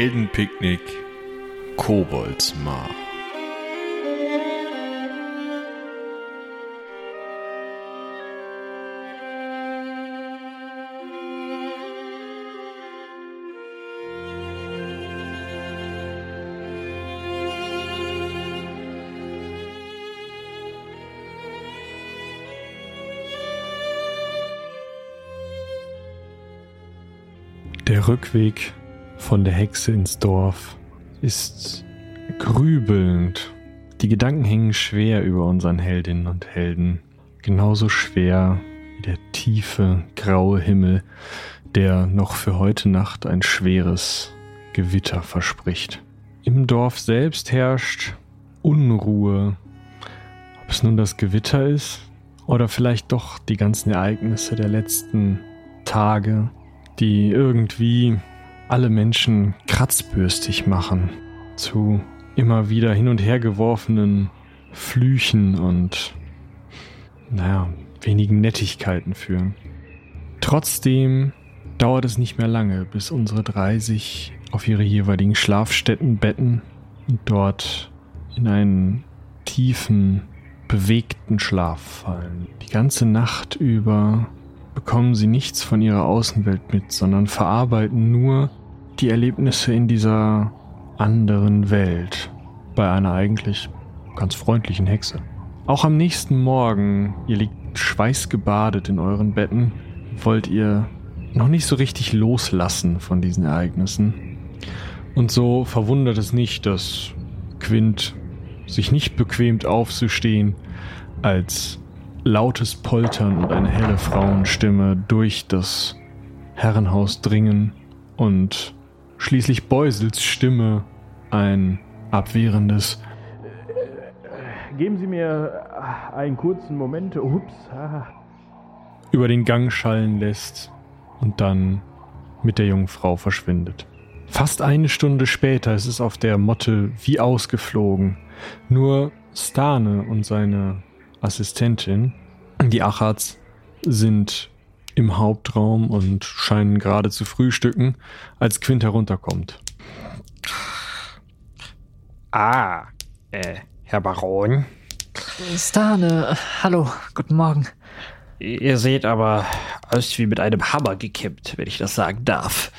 Heldenpicknick Koboldsmar. Der Rückweg von der Hexe ins Dorf ist grübelnd. Die Gedanken hängen schwer über unseren Heldinnen und Helden. Genauso schwer wie der tiefe, graue Himmel, der noch für heute Nacht ein schweres Gewitter verspricht. Im Dorf selbst herrscht Unruhe. Ob es nun das Gewitter ist oder vielleicht doch die ganzen Ereignisse der letzten Tage, die irgendwie alle Menschen kratzbürstig machen, zu immer wieder hin und her geworfenen Flüchen und, naja, wenigen Nettigkeiten führen. Trotzdem dauert es nicht mehr lange, bis unsere drei sich auf ihre jeweiligen Schlafstätten betten und dort in einen tiefen, bewegten Schlaf fallen. Die ganze Nacht über bekommen sie nichts von ihrer Außenwelt mit, sondern verarbeiten nur die Erlebnisse in dieser anderen Welt bei einer eigentlich ganz freundlichen Hexe. Auch am nächsten Morgen, ihr liegt schweißgebadet in euren Betten, wollt ihr noch nicht so richtig loslassen von diesen Ereignissen. Und so verwundert es nicht, dass Quint sich nicht bequemt aufzustehen, als lautes Poltern und eine helle Frauenstimme durch das Herrenhaus dringen und schließlich Beusels Stimme ein abwehrendes Geben Sie mir einen kurzen Moment. Ups. Über den Gang schallen lässt und dann mit der jungen Frau verschwindet. Fast eine Stunde später ist es auf der Motte wie ausgeflogen. Nur Stane und seine Assistentin, die Achats, sind im Hauptraum und scheinen gerade zu frühstücken, als Quint herunterkommt. Ah, äh, Herr Baron. Stane, hallo, guten Morgen. Ihr seht aber aus wie mit einem Hammer gekippt, wenn ich das sagen darf.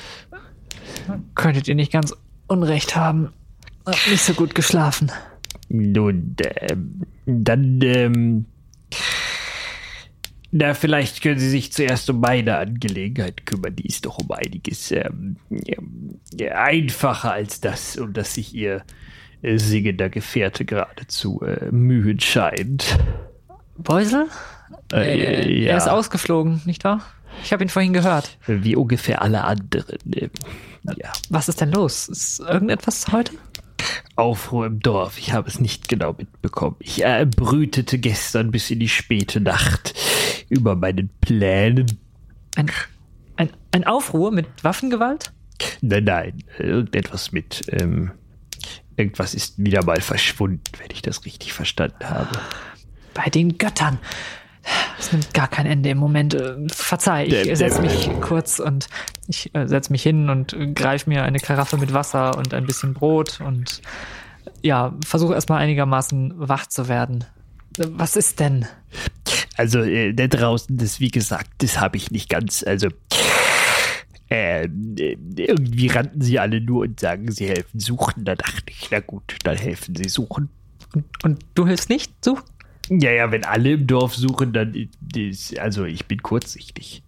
Könntet ihr nicht ganz Unrecht haben? Hab nicht so gut geschlafen. Nun, ähm, dann, ähm, na, vielleicht können Sie sich zuerst um meine Angelegenheit kümmern. Die ist doch um einiges ähm, ähm, einfacher als das, um das sich Ihr äh, singender Gefährte geradezu äh, mühen scheint. Beusel? Äh, Äh, Er ist ausgeflogen, nicht wahr? Ich habe ihn vorhin gehört. Wie ungefähr alle anderen. ähm, ja. Was ist denn los? Ist irgendetwas heute? Aufruhr im Dorf. Ich habe es nicht genau mitbekommen. Ich äh, brütete gestern bis in die späte Nacht über meinen Plänen. Ein, ein, ein Aufruhr mit Waffengewalt? Nein, nein, irgendetwas mit. Ähm, irgendwas ist wieder mal verschwunden, wenn ich das richtig verstanden habe. Bei den Göttern. Es nimmt gar kein Ende im Moment. Äh, Verzeih, ich setze mich kurz und ich äh, setze mich hin und greife mir eine Karaffe mit Wasser und ein bisschen Brot und ja, versuche erstmal einigermaßen wach zu werden. Was ist denn? Also, äh, da draußen, das wie gesagt, das habe ich nicht ganz. Also, äh, äh, irgendwie rannten sie alle nur und sagen, sie helfen suchen. Da dachte ich, na gut, dann helfen sie suchen. Und, du hilfst nicht? Such? Ja, ja, wenn alle im Dorf suchen, dann ist, also ich bin kurzsichtig.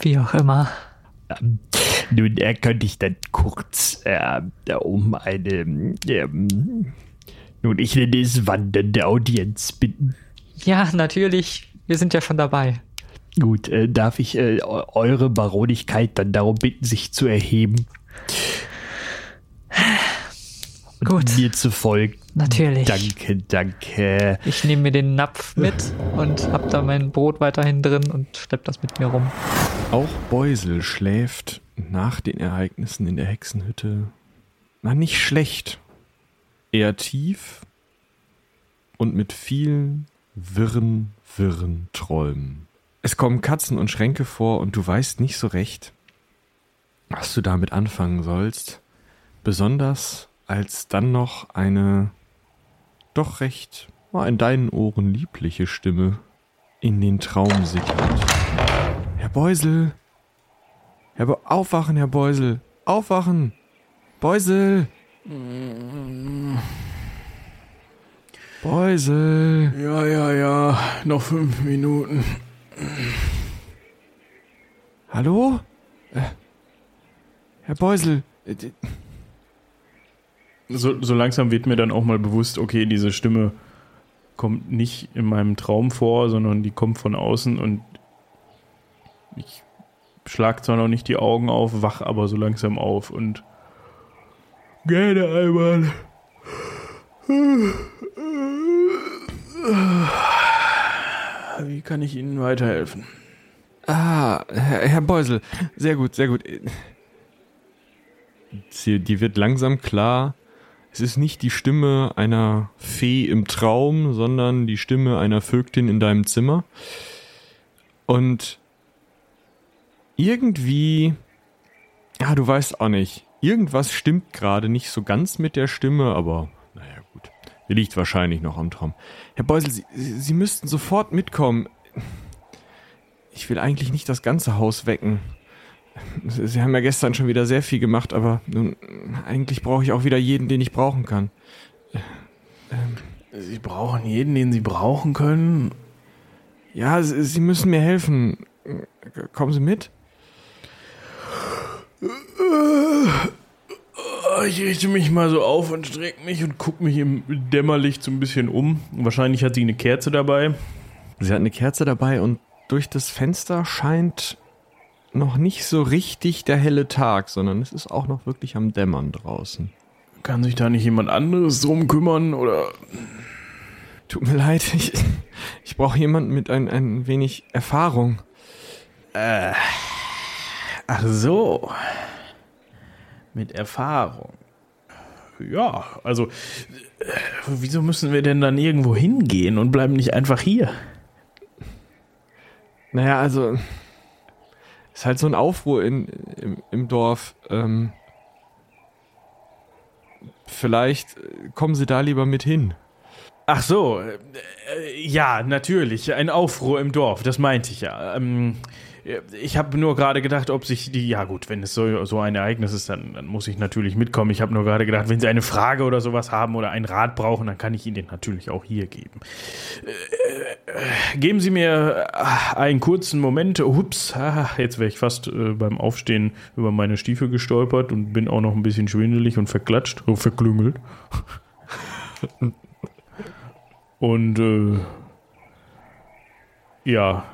Wie auch immer. Ähm, nun äh, könnte ich dann kurz äh, um eine, ähm, nun ich nenne es wandernde Audienz bitten. Ja, natürlich. Wir sind ja schon dabei. Gut, äh, darf ich äh, eu- eure Baronigkeit dann darum bitten, sich zu erheben? Und Gut. mir zu folgen. Natürlich. Danke, danke. Ich nehme mir den Napf mit und hab da mein Brot weiterhin drin und schlepp das mit mir rum. Auch Beusel schläft nach den Ereignissen in der Hexenhütte. Na, nicht schlecht. Eher tief und mit vielen wirren, wirren Träumen. Es kommen Katzen und Schränke vor und du weißt nicht so recht, was du damit anfangen sollst. Besonders als dann noch eine doch recht in deinen Ohren liebliche Stimme in den Traum sickert. Herr Beusel! Herr Be Aufwachen, Herr Beusel! Aufwachen! Beusel! Beusel! Ja, ja, ja, noch fünf Minuten. Hallo? Äh, Herr Beusel! Äh, So, so langsam wird mir dann auch mal bewusst, okay, diese Stimme kommt nicht in meinem Traum vor, sondern die kommt von außen und ich schlag zwar noch nicht die Augen auf, wach aber so langsam auf und gerne einmal. Wie kann ich Ihnen weiterhelfen? Ah, Herr, Herr Beusel, sehr gut, sehr gut. Sie, die wird langsam klar. Es ist nicht die Stimme einer Fee im Traum, sondern die Stimme einer Vögtin in deinem Zimmer. Und irgendwie, ja, du weißt auch nicht, irgendwas stimmt gerade nicht so ganz mit der Stimme, aber liegt wahrscheinlich noch am Traum. Herr Beusel, Sie, Sie müssten sofort mitkommen. Ich will eigentlich nicht das ganze Haus wecken. Sie haben ja gestern schon wieder sehr viel gemacht, aber nun, eigentlich brauche ich auch wieder jeden, den ich brauchen kann. Sie brauchen jeden, den Sie brauchen können. Ja, Sie, Sie müssen mir helfen. Kommen Sie mit? Ich richte mich mal so auf und strecke mich und gucke mich im Dämmerlicht so ein bisschen um. Wahrscheinlich hat sie eine Kerze dabei. Sie hat eine Kerze dabei und durch das Fenster scheint noch nicht so richtig der helle Tag, sondern es ist auch noch wirklich am Dämmern draußen. Kann sich da nicht jemand anderes drum kümmern oder Tut mir leid, ich, ich brauche jemanden mit ein, ein wenig Erfahrung. Ach so. Mit Erfahrung. Ja, also wieso müssen wir denn dann irgendwo hingehen und bleiben nicht einfach hier? Naja, also ist halt so ein Aufruhr in, im, im Dorf. Ähm, vielleicht kommen Sie da lieber mit hin. Ach so, äh, ja, natürlich, ein Aufruhr im Dorf, das meinte ich ja. Ähm, ich habe nur gerade gedacht, ob sich die, ja gut, wenn es so, so ein Ereignis ist, dann, dann muss ich natürlich mitkommen. Ich habe nur gerade gedacht, wenn Sie eine Frage oder sowas haben oder einen Rat brauchen, dann kann ich Ihnen den natürlich auch hier geben. Äh, äh, geben Sie mir äh, einen kurzen Moment. Ups, ah, jetzt wäre ich fast äh, beim Aufstehen über meine Stiefel gestolpert und bin auch noch ein bisschen schwindelig und verklatscht, oh, verklüngelt. und äh, ja,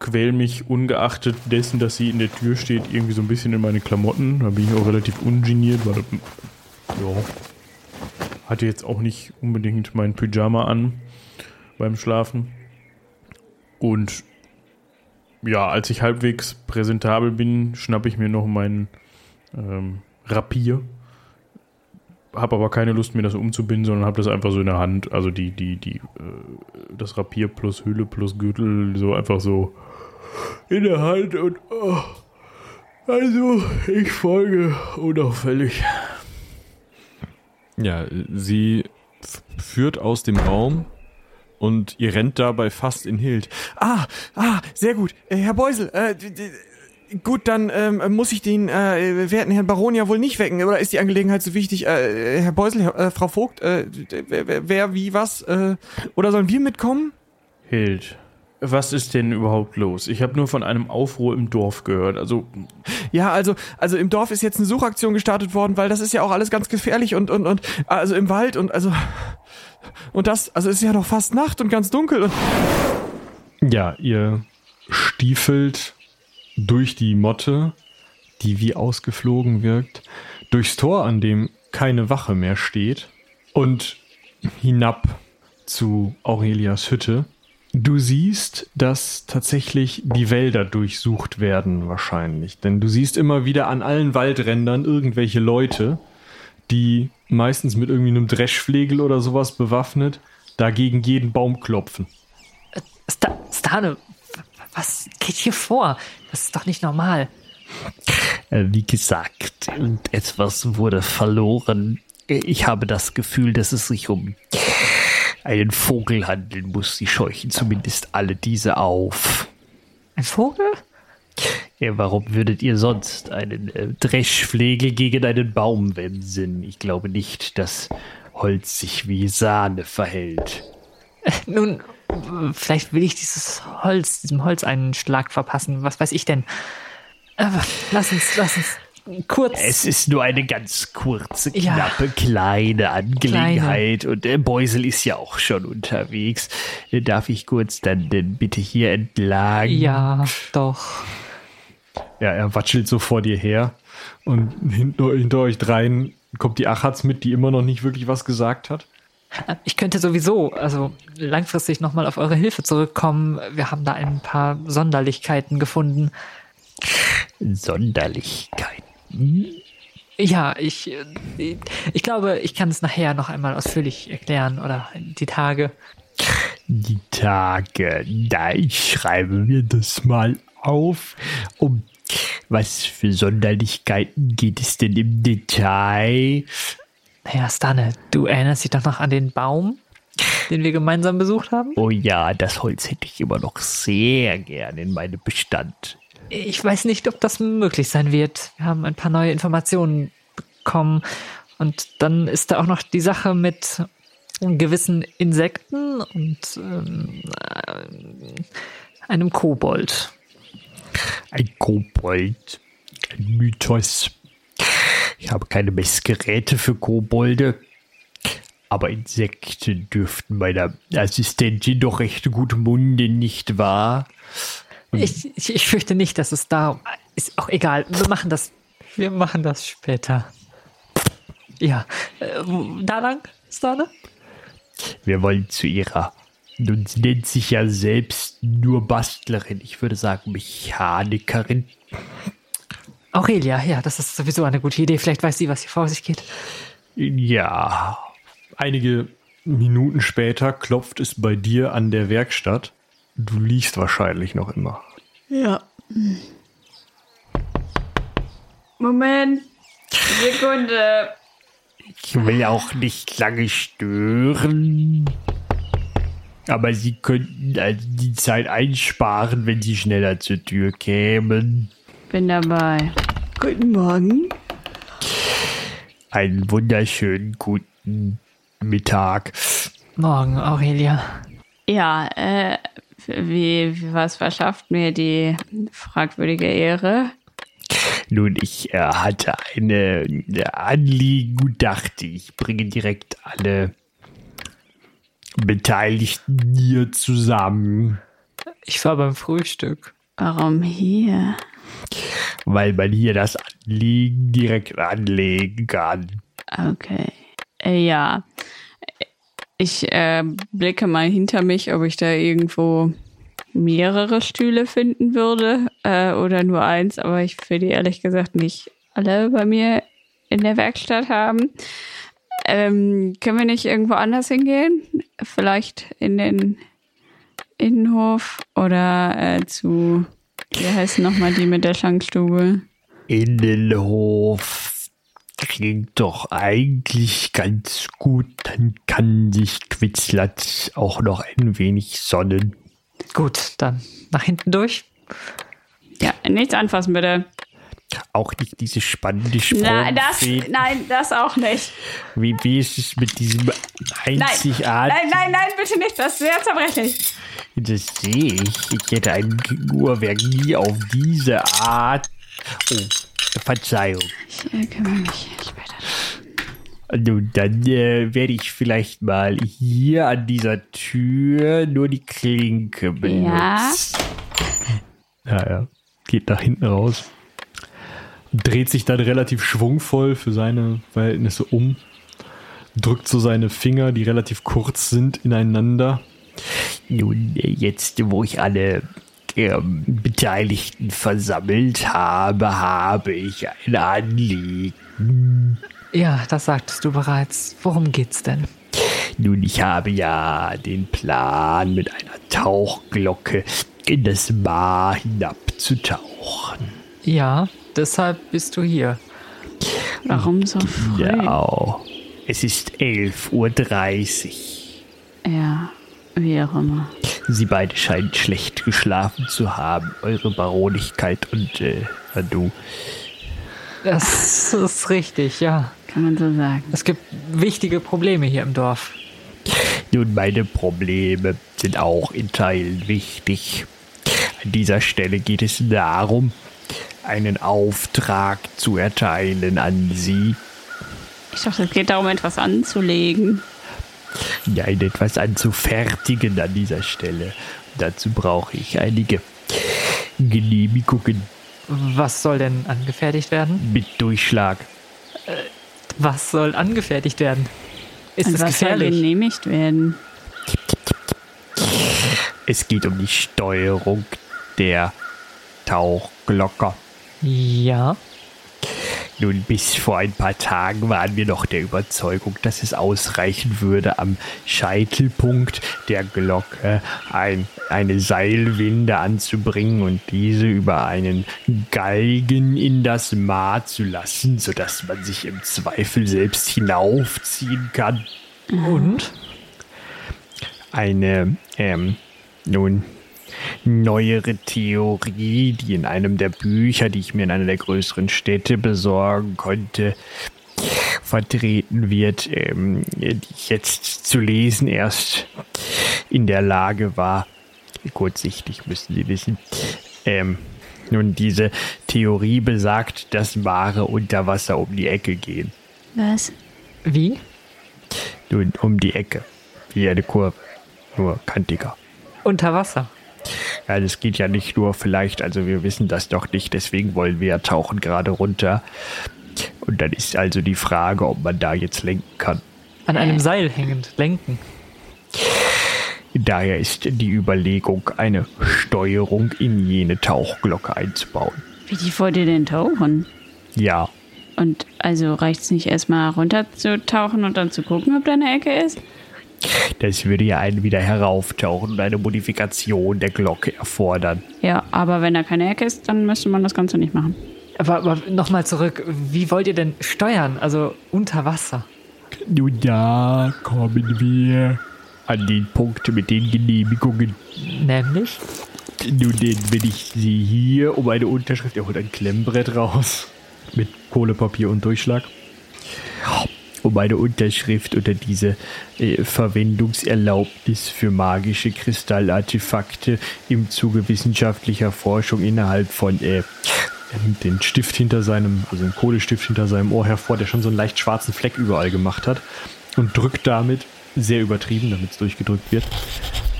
quäl mich ungeachtet dessen, dass sie in der Tür steht, irgendwie so ein bisschen in meine Klamotten. Da bin ich auch relativ ungeniert, weil ja, hatte jetzt auch nicht unbedingt mein Pyjama an beim Schlafen. Und ja, als ich halbwegs präsentabel bin, schnappe ich mir noch meinen ähm, Rapier. Habe aber keine Lust, mir das umzubinden, sondern habe das einfach so in der Hand. Also die, die, die, äh, das Rapier plus Hülle plus Gürtel, so einfach so in der Hand und oh, also ich folge unauffällig. Ja, sie führt aus dem Raum und ihr rennt dabei fast in Hild. Ah, ah, sehr gut. Äh, Herr Beusel, äh, gut, dann ähm, muss ich den äh, werten Herrn Baron ja wohl nicht wecken. Oder ist die Angelegenheit so wichtig? Äh, Herr Beusel, Herr, äh, Frau Vogt, äh, wer, wer- wer, wie, was? Äh, oder sollen wir mitkommen? Hild, was ist denn überhaupt los? Ich habe nur von einem Aufruhr im Dorf gehört. Also Ja, also, also im Dorf ist jetzt eine Suchaktion gestartet worden, weil das ist ja auch alles ganz gefährlich und, und, und, also im Wald und, also, und das, also es ist ja noch fast Nacht und ganz dunkel und. Ja, ihr stiefelt durch die Motte, die wie ausgeflogen wirkt, durchs Tor, an dem keine Wache mehr steht und hinab zu Aurelias Hütte. Du siehst, dass tatsächlich die Wälder durchsucht werden wahrscheinlich. Denn du siehst immer wieder an allen Waldrändern irgendwelche Leute, die meistens mit irgendwie einem Dreschflegel oder sowas bewaffnet, dagegen jeden Baum klopfen. Sta Stane, was geht hier vor? Das ist doch nicht normal. Äh, Wie gesagt, etwas wurde verloren. Ich habe das Gefühl, dass es sich um einen Vogel handeln muss. Sie scheuchen zumindest alle diese auf. Ein Vogel? Ja, warum würdet ihr sonst einen äh, Dreschflegel gegen einen Baum wemsen? Ich glaube nicht, dass Holz sich wie Sahne verhält. Nun, vielleicht will ich dieses Holz, diesem Holz einen Schlag verpassen. Was weiß ich denn? Aber lass uns, lass uns kurz. Es ist nur eine ganz kurze, Ja. knappe, kleine Angelegenheit. Und der Beusel ist ja auch schon unterwegs. Äh, Darf ich kurz dann denn bitte hier entlang? ja, doch. Ja, er watschelt so vor dir her. Und hinter, hinter euch dreien kommt die Achatz mit, die immer noch nicht wirklich was gesagt hat. Ich könnte sowieso, also langfristig nochmal auf eure Hilfe zurückkommen. Wir haben da ein paar Sonderlichkeiten gefunden. Sonderlichkeiten. Ja, ich, ich glaube, ich kann es nachher noch einmal ausführlich erklären oder die Tage. Die Tage. Da ich schreibe mir das mal auf. Um was für Sonderlichkeiten geht es denn im Detail? Naja, Stanne, du erinnerst dich doch noch an den Baum, den wir gemeinsam besucht haben? Oh ja, das Holz hätte ich immer noch sehr gern in meinem Bestand. Ich weiß nicht, ob das möglich sein wird. Wir haben ein paar neue Informationen bekommen. Und dann ist da auch noch die Sache mit gewissen Insekten und ähm, äh, einem Kobold. Ein Kobold. Ein Mythos. Ich habe keine Messgeräte für Kobolde. Aber Insekten dürften meiner Assistentin doch recht gut munden, nicht wahr? Ich, ich, ich fürchte nicht, dass es da ist. Auch egal. Wir machen das. Wir machen das später. Ja. Äh, da lang, Stane? Wir wollen zu ihrer. Nun, sie nennt sich ja selbst nur Bastlerin. Ich würde sagen Mechanikerin. Aurelia, ja, das ist sowieso eine gute Idee. Vielleicht weiß sie, was hier vor sich geht. Ja. Einige Minuten später klopft es bei dir an der Werkstatt. Du liegst wahrscheinlich noch immer. Ja. Moment. Sekunde. Ich will auch nicht lange stören. Aber sie könnten also die Zeit einsparen, wenn sie schneller zur Tür kämen. Bin dabei. Guten Morgen. Einen wunderschönen guten Mittag. Morgen, Aurelia. Ja, äh, wie, was verschafft mir die fragwürdige Ehre? Nun, ich äh, hatte eine, eine Anliegen und dachte, ich bringe direkt alle Beteiligten hier zusammen, Ich war beim Frühstück. Warum hier? Weil man hier das Anliegen direkt anlegen kann. Okay. Äh, ja. Ich äh, blicke mal hinter mich, ob ich da irgendwo mehrere Stühle finden würde äh, oder nur eins, aber ich will die ehrlich gesagt nicht alle bei mir in der Werkstatt haben. Ähm, können wir nicht irgendwo anders hingehen? Vielleicht in den Innenhof oder äh, zu, wie heißt nochmal die mit der Schankstube? Innenhof klingt doch eigentlich ganz gut. Dann kann sich Quitzlatz auch noch ein wenig sonnen. Gut, dann nach hinten durch. Ja, nichts anfassen bitte. Auch nicht diese spannende Na, das, Sprungfee. nein, das auch nicht. Wie, wie ist es mit diesem Nein, einzigartigen? nein, nein, nein, bitte nicht. Das ist sehr zerbrechlich. Das sehe ich. Ich hätte ein Uhrwerk nie auf diese Art. Oh, Verzeihung. Ich äh, kümmere mich später. Nun, dann äh, werde ich vielleicht mal hier an dieser Tür nur die Klinke benutzen. Ja, ja. Geht nach hinten raus. Dreht sich dann relativ schwungvoll für seine Verhältnisse um. Drückt so seine Finger, die relativ kurz sind, ineinander. Nun, jetzt, wo ich alle ähm, Beteiligten versammelt habe, habe ich ein Anliegen. Ja, das sagtest du bereits. Worum geht's denn? Nun, ich habe ja den Plan, mit einer Tauchglocke in das Mar hinabzutauchen. Ja, deshalb bist du hier. Warum so früh? Genau. Es ist 11.30 Uhr. Ja, wie auch immer. Sie beide scheinen schlecht geschlafen zu haben. Eure Baronigkeit und äh, du. Das ist richtig, ja. Kann man so sagen. Es gibt wichtige Probleme hier im Dorf. Nun, meine Probleme sind auch in Teilen wichtig. An dieser Stelle geht es darum, einen Auftrag zu erteilen an Sie. Ich dachte, es geht darum, etwas anzulegen. Nein, etwas anzufertigen an dieser Stelle. Dazu brauche ich einige Genehmigungen Was soll denn angefertigt werden? mit Durchschlag. Was soll angefertigt werden? Ist Und es was soll gefährlich? genehmigt werden? Es geht um die Steuerung der Tauchglocke. Ja. Nun, bis vor ein paar Tagen waren wir noch der Überzeugung, dass es ausreichen würde, am Scheitelpunkt der Glocke ein, eine Seilwinde anzubringen und diese über einen Galgen in das Maar zu lassen, sodass man sich im Zweifel selbst hinaufziehen kann. Und? Eine, ähm, nun, neuere Theorie, die in einem der Bücher, die ich mir in einer der größeren Städte besorgen konnte, vertreten wird, ähm, die ich jetzt zu lesen erst in der Lage war. Kurzsichtig müssen Sie wissen. Ähm, nun, diese Theorie besagt, dass Ware unter Wasser um die Ecke gehen. Was? Wie? Nun, um die Ecke. Wie eine Kurve. Nur kantiger. Unter Wasser. Ja, das geht ja nicht nur vielleicht, also wir wissen das doch nicht, deswegen wollen wir ja tauchen gerade runter. Und dann ist also die Frage, ob man da jetzt lenken kann. An einem Seil hängend. Lenken. Daher ist die Überlegung, eine Steuerung in jene Tauchglocke einzubauen. Wie die wollt ihr denn tauchen? Ja, Und also reicht es nicht erstmal runterzutauchen und dann zu gucken, ob da eine Ecke ist? Das würde ja einen wieder herauftauchen und eine Modifikation der Glocke erfordern. Ja, aber wenn da keine Ecke ist, dann müsste man das Ganze nicht machen. Aber, aber nochmal zurück. Wie wollt ihr denn steuern? Also unter Wasser. Nun da kommen wir an den Punkt mit den Genehmigungen. Nämlich? Nun, denn, wenn ich sie hier um eine Unterschrift, er holt ein Klemmbrett raus. Mit Kohlepapier und Durchschlag. Um eine Unterschrift unter diese äh, Verwendungserlaubnis für magische Kristallartefakte im Zuge wissenschaftlicher Forschung innerhalb von äh, den Stift hinter seinem, also den Kohlestift hinter seinem Ohr hervor, der schon so einen leicht schwarzen Fleck überall gemacht hat. Und drückt damit, sehr übertrieben, damit es durchgedrückt wird,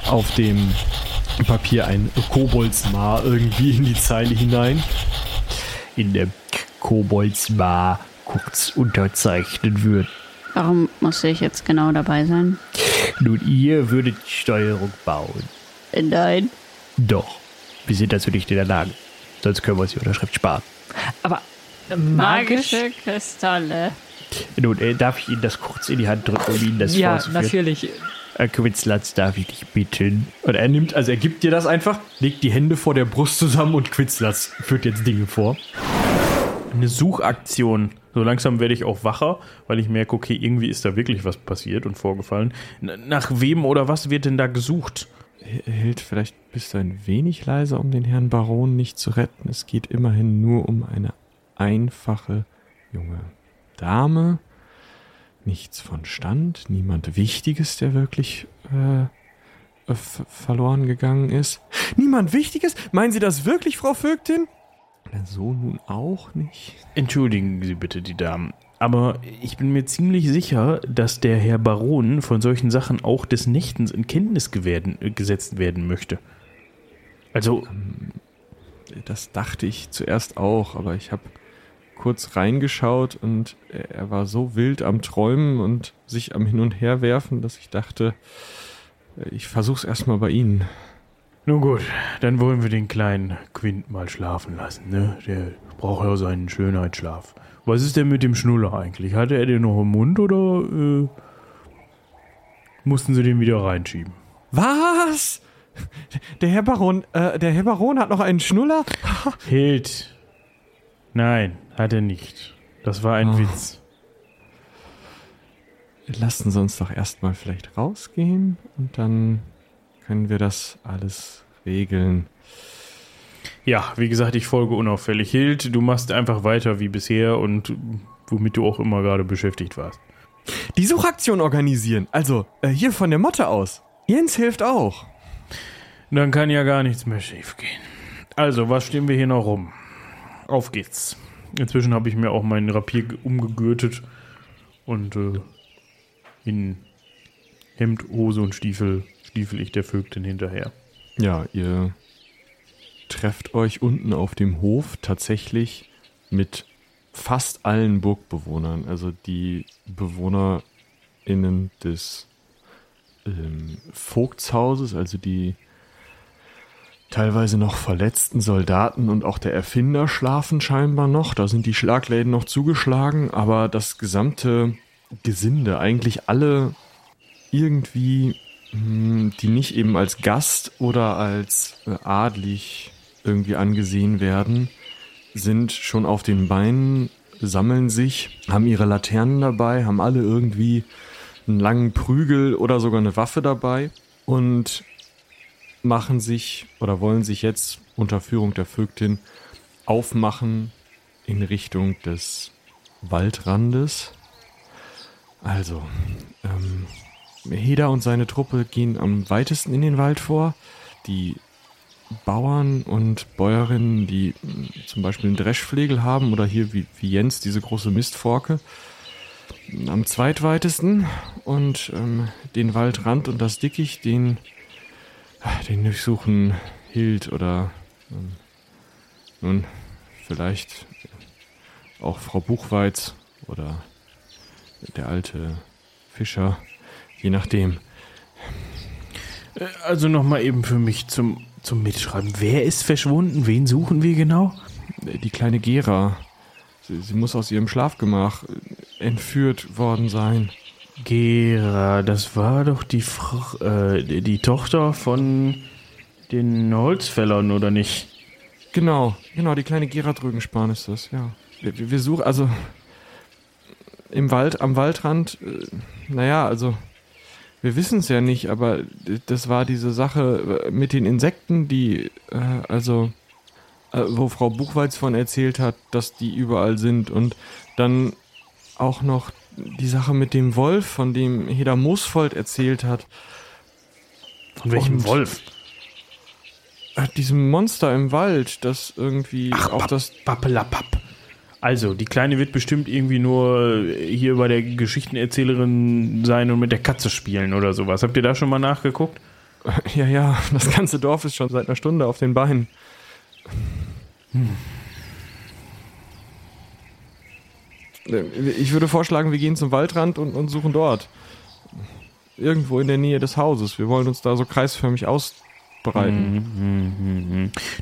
auf dem Papier ein Koboldsmar irgendwie in die Zeile hinein. in der Koboldsmar kurz unterzeichnen würden. Warum musste ich jetzt genau dabei sein? Nun, ihr würdet die Steuerung bauen. Nein. Doch, wir sind dazu nicht in der Lage. Sonst können wir uns die Unterschrift sparen. Aber äh, magisch? Magische Kristalle. Nun, äh, darf ich Ihnen das kurz in die Hand drücken, um Ihnen das Ja, vorzuführen? natürlich. Herr Quitzlatz, darf ich dich bitten? Und er nimmt, also er gibt dir das einfach, legt die Hände vor der Brust zusammen und Quitzlatz führt jetzt Dinge vor. Eine Suchaktion. So langsam werde ich auch wacher, weil ich merke, okay, irgendwie ist da wirklich was passiert und vorgefallen. Nach wem oder was wird denn da gesucht? Hilt, vielleicht bist du ein wenig leiser, um den Herrn Baron nicht zu retten. Es geht immerhin nur um eine einfache junge Dame. Nichts von Stand, niemand Wichtiges, der wirklich äh, verloren gegangen ist. Niemand Wichtiges? Meinen Sie das wirklich, Frau Vögtin? Na, so nun auch nicht. Entschuldigen Sie bitte die Damen, aber ich bin mir ziemlich sicher, dass der Herr Baron von solchen Sachen auch des Nächtens in Kenntnis gewerden, äh, gesetzt werden möchte. Also, Das dachte ich zuerst auch, aber ich habe kurz reingeschaut und er er war so wild am Träumen und sich am Hin und Her werfen, dass ich dachte, ich versuch's erstmal bei Ihnen. Nun gut, dann wollen wir den kleinen Quint mal schlafen lassen, ne? Der braucht ja seinen Schönheitsschlaf. Was ist denn mit dem Schnuller eigentlich? Hatte er den noch im Mund oder äh, mussten Sie den wieder reinschieben? Was? Der Herr Baron, äh, der Herr Baron hat noch einen Schnuller? Hild, Nein, hat er nicht. Das war ein Ah. Witz. Lassen Sie uns doch erstmal vielleicht rausgehen und dann können wir das alles regeln. Ja, wie gesagt, ich folge unauffällig. Hild, du machst einfach weiter wie bisher und womit du auch immer gerade beschäftigt warst. Die Suchaktion organisieren. Also, äh, hier von der Motte aus. Jens hilft auch. Dann kann ja gar nichts mehr schiefgehen. Also, was stehen wir hier noch rum? Auf geht's. Inzwischen habe ich mir auch meinen Rapier ge- umgegürtet und äh, in Hemd, Hose und Stiefel stiefel ich der Vögtin hinterher. Ja, ihr trefft euch unten auf dem Hof tatsächlich mit fast allen Burgbewohnern. Also die BewohnerInnen des ähm, Vogtshauses, also die teilweise noch verletzten Soldaten und auch der Erfinder schlafen scheinbar noch. Da sind die Schlagläden noch zugeschlagen, aber das gesamte Gesinde, eigentlich alle irgendwie, die nicht eben als Gast oder als äh, adlig irgendwie angesehen werden, sind schon auf den Beinen, sammeln sich, haben ihre Laternen dabei, haben alle irgendwie einen langen Prügel oder sogar eine Waffe dabei und machen sich oder wollen sich jetzt unter Führung der Vögtin aufmachen in Richtung des Waldrandes. Also, ähm, Heda und seine Truppe gehen am weitesten in den Wald vor. Die Bauern und Bäuerinnen, die mh, zum Beispiel einen Dreschflegel haben oder hier wie, wie Jens diese große Mistforke, am zweitweitesten. Und ähm, den Waldrand und das Dickicht, den, ah, den durchsuchen Hild oder ähm, nun vielleicht auch Frau Buchweiz oder der alte Fischer, je nachdem. Äh, Also nochmal eben für mich zum, zum Mitschreiben. Wer ist verschwunden? Wen suchen wir genau? Die kleine Gera, sie, sie muss aus ihrem Schlafgemach äh, entführt worden sein. Gera, das war doch die, Fr äh, die, Tochter von den Holzfällern, oder nicht? Genau, genau, die kleine Gera Drögenspan ist das, ja. Wir, wir, wir suchen, also im Wald, am Waldrand, äh, naja, also wir wissen es ja nicht, aber das war diese Sache äh, mit den Insekten, die, äh, also, äh, wo Frau Buchweiz von erzählt hat, dass die überall sind und dann auch noch die Sache mit dem Wolf, von dem Heda Moosfold erzählt hat. Von welchem Und- Wolf? Äh, Diesem Monster im Wald, das irgendwie auch das Pappelapapp. Also, die Kleine wird bestimmt irgendwie nur hier bei der Geschichtenerzählerin sein und mit der Katze spielen oder sowas. Habt ihr da schon mal nachgeguckt? Ja, ja, das ganze Dorf ist schon seit einer Stunde auf den Beinen. Äh, Ich würde vorschlagen, wir gehen zum Waldrand und, und suchen dort. Irgendwo in der Nähe des Hauses. Wir wollen uns da so kreisförmig ausbreiten.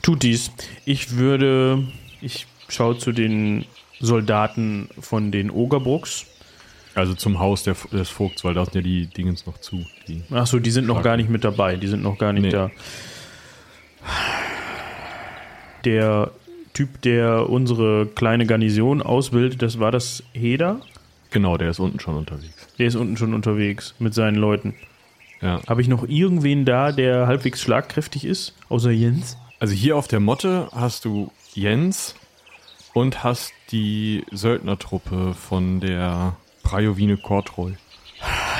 Tut dies. Ich würde. Ich schaue zu den Soldaten von den Ogerbrucks. Also zum Haus der, des Vogts, weil da sind ja die Dingens noch zu. Die Achso, die sind noch gar nicht mit dabei. Die sind noch gar nicht Nee. da. Der Typ, der unsere kleine Garnison ausbildet, das war das Heder. genau, der ist unten schon unterwegs. Der ist unten schon unterwegs mit seinen Leuten. Ja. Habe ich noch irgendwen da, der halbwegs schlagkräftig ist? Außer Jens? Also hier auf der Motte hast du Jens und hast die Söldnertruppe von der Prajovine Kortrol.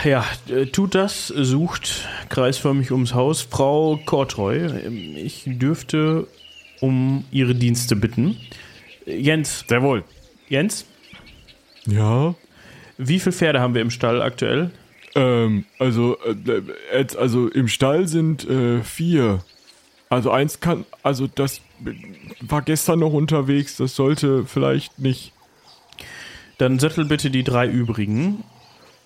Ja, äh, tut das, sucht kreisförmig ums Haus Frau Kortreu. Ähm, Ich dürfte um ihre Dienste bitten. Äh, Jens, Sehr wohl. Jens, Ja. wie viele Pferde haben wir im Stall aktuell? Ähm, also, äh, jetzt, also im Stall sind äh, vier. Also eins kann, also das war gestern noch unterwegs, das sollte vielleicht nicht. Dann sattel bitte die drei übrigen.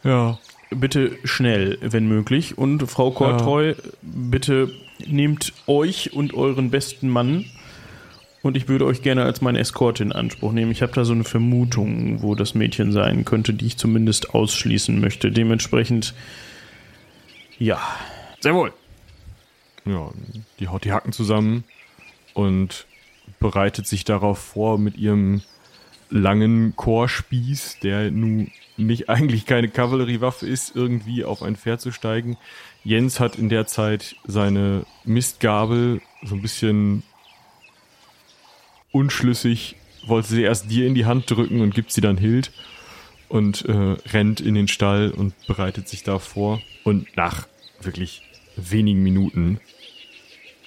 Ja. Bitte schnell, wenn möglich. Und Frau Kortreu, bitte nehmt euch und euren besten Mann. Und ich würde euch gerne als meine Eskortin in Anspruch nehmen. Ich habe da so eine Vermutung, wo das Mädchen sein könnte, die ich zumindest ausschließen möchte. Dementsprechend, ja. Sehr wohl. Ja, die haut die Hacken zusammen und bereitet sich darauf vor, mit ihrem langen Chorspieß, der nun nicht eigentlich keine Kavalleriewaffe ist, irgendwie auf ein Pferd zu steigen. Jens hat in der Zeit seine Mistgabel so ein bisschen unschlüssig, wollte sie erst dir in die Hand drücken und gibt sie dann Hild und äh, rennt in den Stall und bereitet sich da vor. Und nach wirklich wenigen Minuten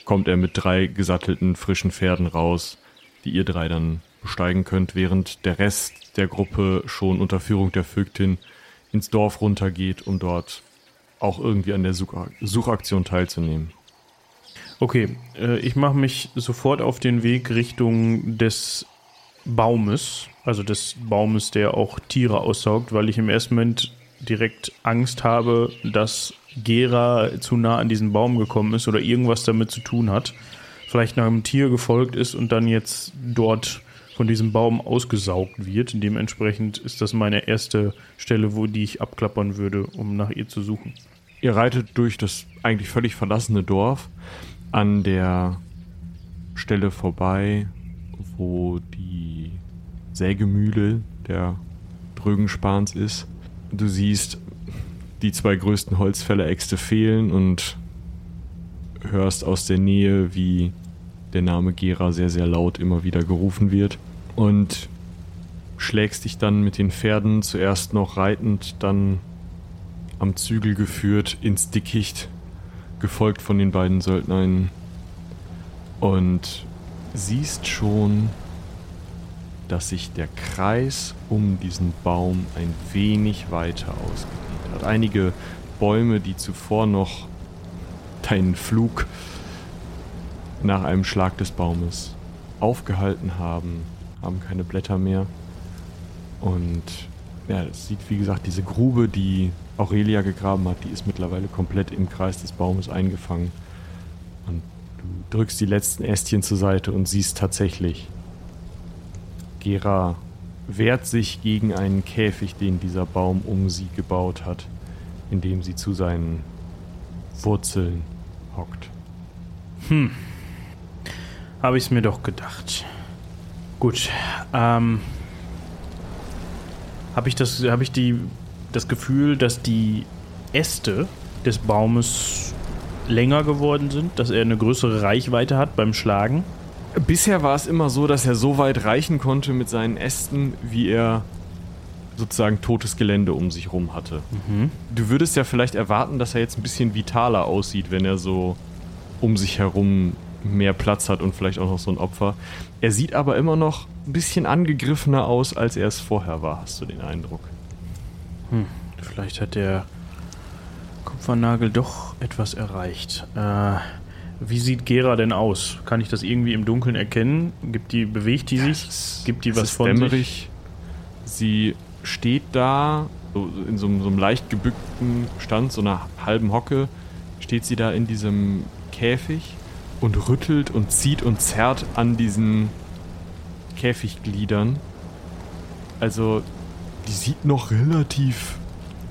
kommt er mit drei gesattelten frischen Pferden raus, die ihr drei dann besteigen könnt, während der Rest der Gruppe schon unter Führung der Vögtin ins Dorf runtergeht, um dort auch irgendwie an der Such Suchaktion teilzunehmen. Okay, äh, ich mache mich sofort auf den Weg Richtung des Baumes, also des Baumes, der auch Tiere aussaugt, weil ich im ersten Moment direkt Angst habe, dass Gera zu nah an diesen Baum gekommen ist oder irgendwas damit zu tun hat. Vielleicht nach einem Tier gefolgt ist und dann jetzt dort von diesem Baum ausgesaugt wird. Dementsprechend ist das meine erste Stelle, wo die ich abklappern würde, um nach ihr zu suchen. Ihr reitet durch das eigentlich völlig verlassene Dorf an der Stelle vorbei, wo die Sägemühle der Drögenspans ist. Du siehst, die zwei größten Holzfälleräxte fehlen und hörst aus der Nähe, wie der Name Gera sehr, sehr laut immer wieder gerufen wird. Und schlägst dich dann mit den Pferden zuerst noch reitend, dann am Zügel geführt ins Dickicht, gefolgt von den beiden Söldnern. Und siehst schon, dass sich der Kreis um diesen Baum ein wenig weiter ausgedehnt hat. Einige Bäume, die zuvor noch deinen Flug nach einem Schlag des Baumes aufgehalten haben, haben keine Blätter mehr. Und ja, es sieht wie gesagt, diese Grube, die Aurelia gegraben hat, die ist mittlerweile komplett im Kreis des Baumes eingefangen. Und du drückst die letzten Ästchen zur Seite und siehst tatsächlich, Gera wehrt sich gegen einen Käfig, den dieser Baum um sie gebaut hat, indem sie zu seinen Wurzeln hockt. Hm. Habe ich es mir doch gedacht. Gut. Ähm. Habe ich das, habe ich die, das Gefühl, dass die Äste des Baumes länger geworden sind, dass er eine größere Reichweite hat beim Schlagen? Bisher war es immer so, dass er so weit reichen konnte mit seinen Ästen, wie er sozusagen totes Gelände um sich rum hatte. Mhm. Du würdest ja vielleicht erwarten, dass er jetzt ein bisschen vitaler aussieht, wenn er so um sich herum mehr Platz hat und vielleicht auch noch so ein Opfer. Er sieht aber immer noch ein bisschen angegriffener aus, als er es vorher war, hast du den Eindruck. Hm. Vielleicht hat der Kupfernagel doch etwas erreicht. Äh, wie sieht Gera denn aus? Kann ich das irgendwie im Dunkeln erkennen? Gibt die, bewegt die sich? Gibt die es was ist von dämmerig. Sie steht da, so in so, einem- so einem leicht gebückten Stand, so einer halben Hocke, steht sie da in diesem Käfig und rüttelt und zieht und zerrt an diesen Käfiggliedern. Also, die sieht noch relativ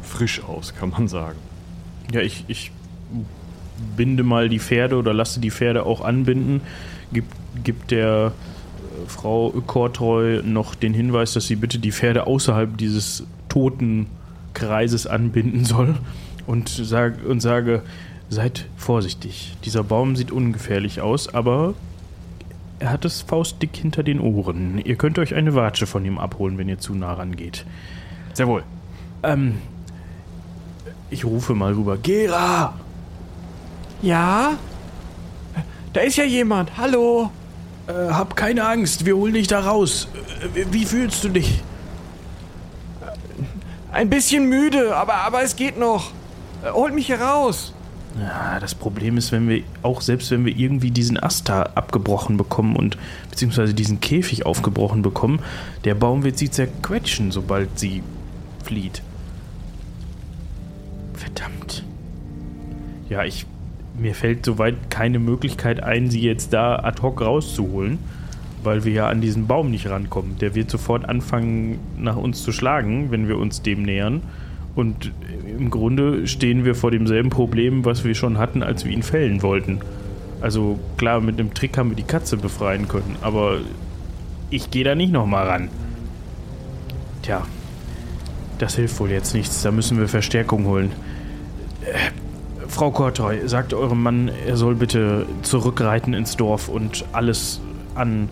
frisch aus, kann man sagen. Ja, ich, ich binde mal die Pferde oder lasse die Pferde auch anbinden. Gibt, gibt der äh, Frau Kortreu noch den Hinweis, dass sie bitte die Pferde außerhalb dieses toten Kreises anbinden soll und, sag, und sage, seid vorsichtig. Dieser Baum sieht ungefährlich aus, aber er hat es faustdick hinter den Ohren. Ihr könnt euch eine Watsche von ihm abholen, wenn ihr zu nah rangeht. Sehr wohl. Ähm, ich rufe mal rüber. Gera! Ja? Da ist ja jemand. Hallo. Äh, hab keine Angst, wir holen dich da raus. Äh, wie fühlst du dich? Ein bisschen müde, aber, aber es geht noch. Äh, Holt mich hier raus. Ja, das Problem ist, wenn wir, auch selbst wenn wir irgendwie diesen Ast da abgebrochen bekommen und beziehungsweise diesen Käfig aufgebrochen bekommen, der Baum wird sie zerquetschen, sobald sie flieht. Verdammt. Ja, ich. Mir fällt soweit keine Möglichkeit ein, sie jetzt da ad hoc rauszuholen, weil wir ja an diesen Baum nicht rankommen. Der wird sofort anfangen, nach uns zu schlagen, wenn wir uns dem nähern. Und im Grunde stehen wir vor demselben Problem, was wir schon hatten, als wir ihn fällen wollten. Also klar, mit einem Trick haben wir die Katze befreien können, aber ich gehe da nicht nochmal ran. Tja, das hilft wohl jetzt nichts. Da müssen wir Verstärkung holen. Äh, Frau Kortoy, sagt eurem Mann, er soll bitte zurückreiten ins Dorf und alles an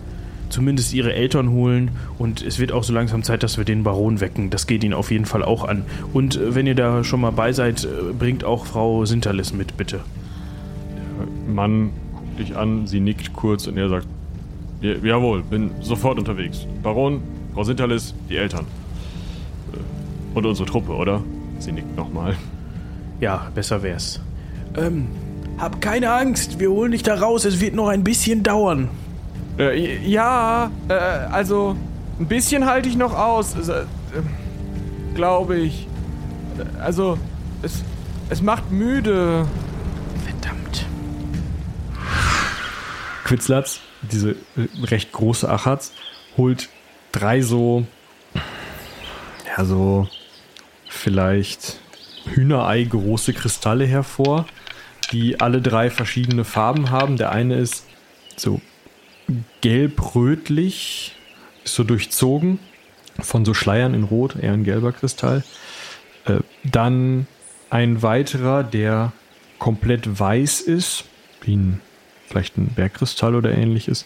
zumindest ihre Eltern holen. Und es wird auch so langsam Zeit, dass wir den Baron wecken. Das geht ihn auf jeden Fall auch an. Und äh, wenn ihr da schon mal bei seid, äh, bringt auch Frau Sinterlis mit, bitte. Mann guckt dich an, sie nickt kurz und er sagt, "Ja- jawohl, bin sofort unterwegs. Baron, Frau Sinterlis, die Eltern. Äh, Und unsere Truppe, oder? Sie nickt nochmal. Ja, besser wär's. Ähm, hab keine Angst, wir holen dich da raus, es wird noch ein bisschen dauern. Äh, ja, äh, also ein bisschen halte ich noch aus. Also, äh, Glaube ich. Äh, Also, es, es macht müde. Verdammt. Quitzlatz, diese äh, recht große Achatz, holt drei so, ja, so vielleicht Hühnerei große Kristalle hervor, die alle drei verschiedene Farben haben. Der eine ist so gelb-rötlich, ist so durchzogen von so Schleiern in Rot, eher ein gelber Kristall. Äh, dann ein weiterer, der komplett weiß ist, wie ein, vielleicht ein Bergkristall oder ähnliches.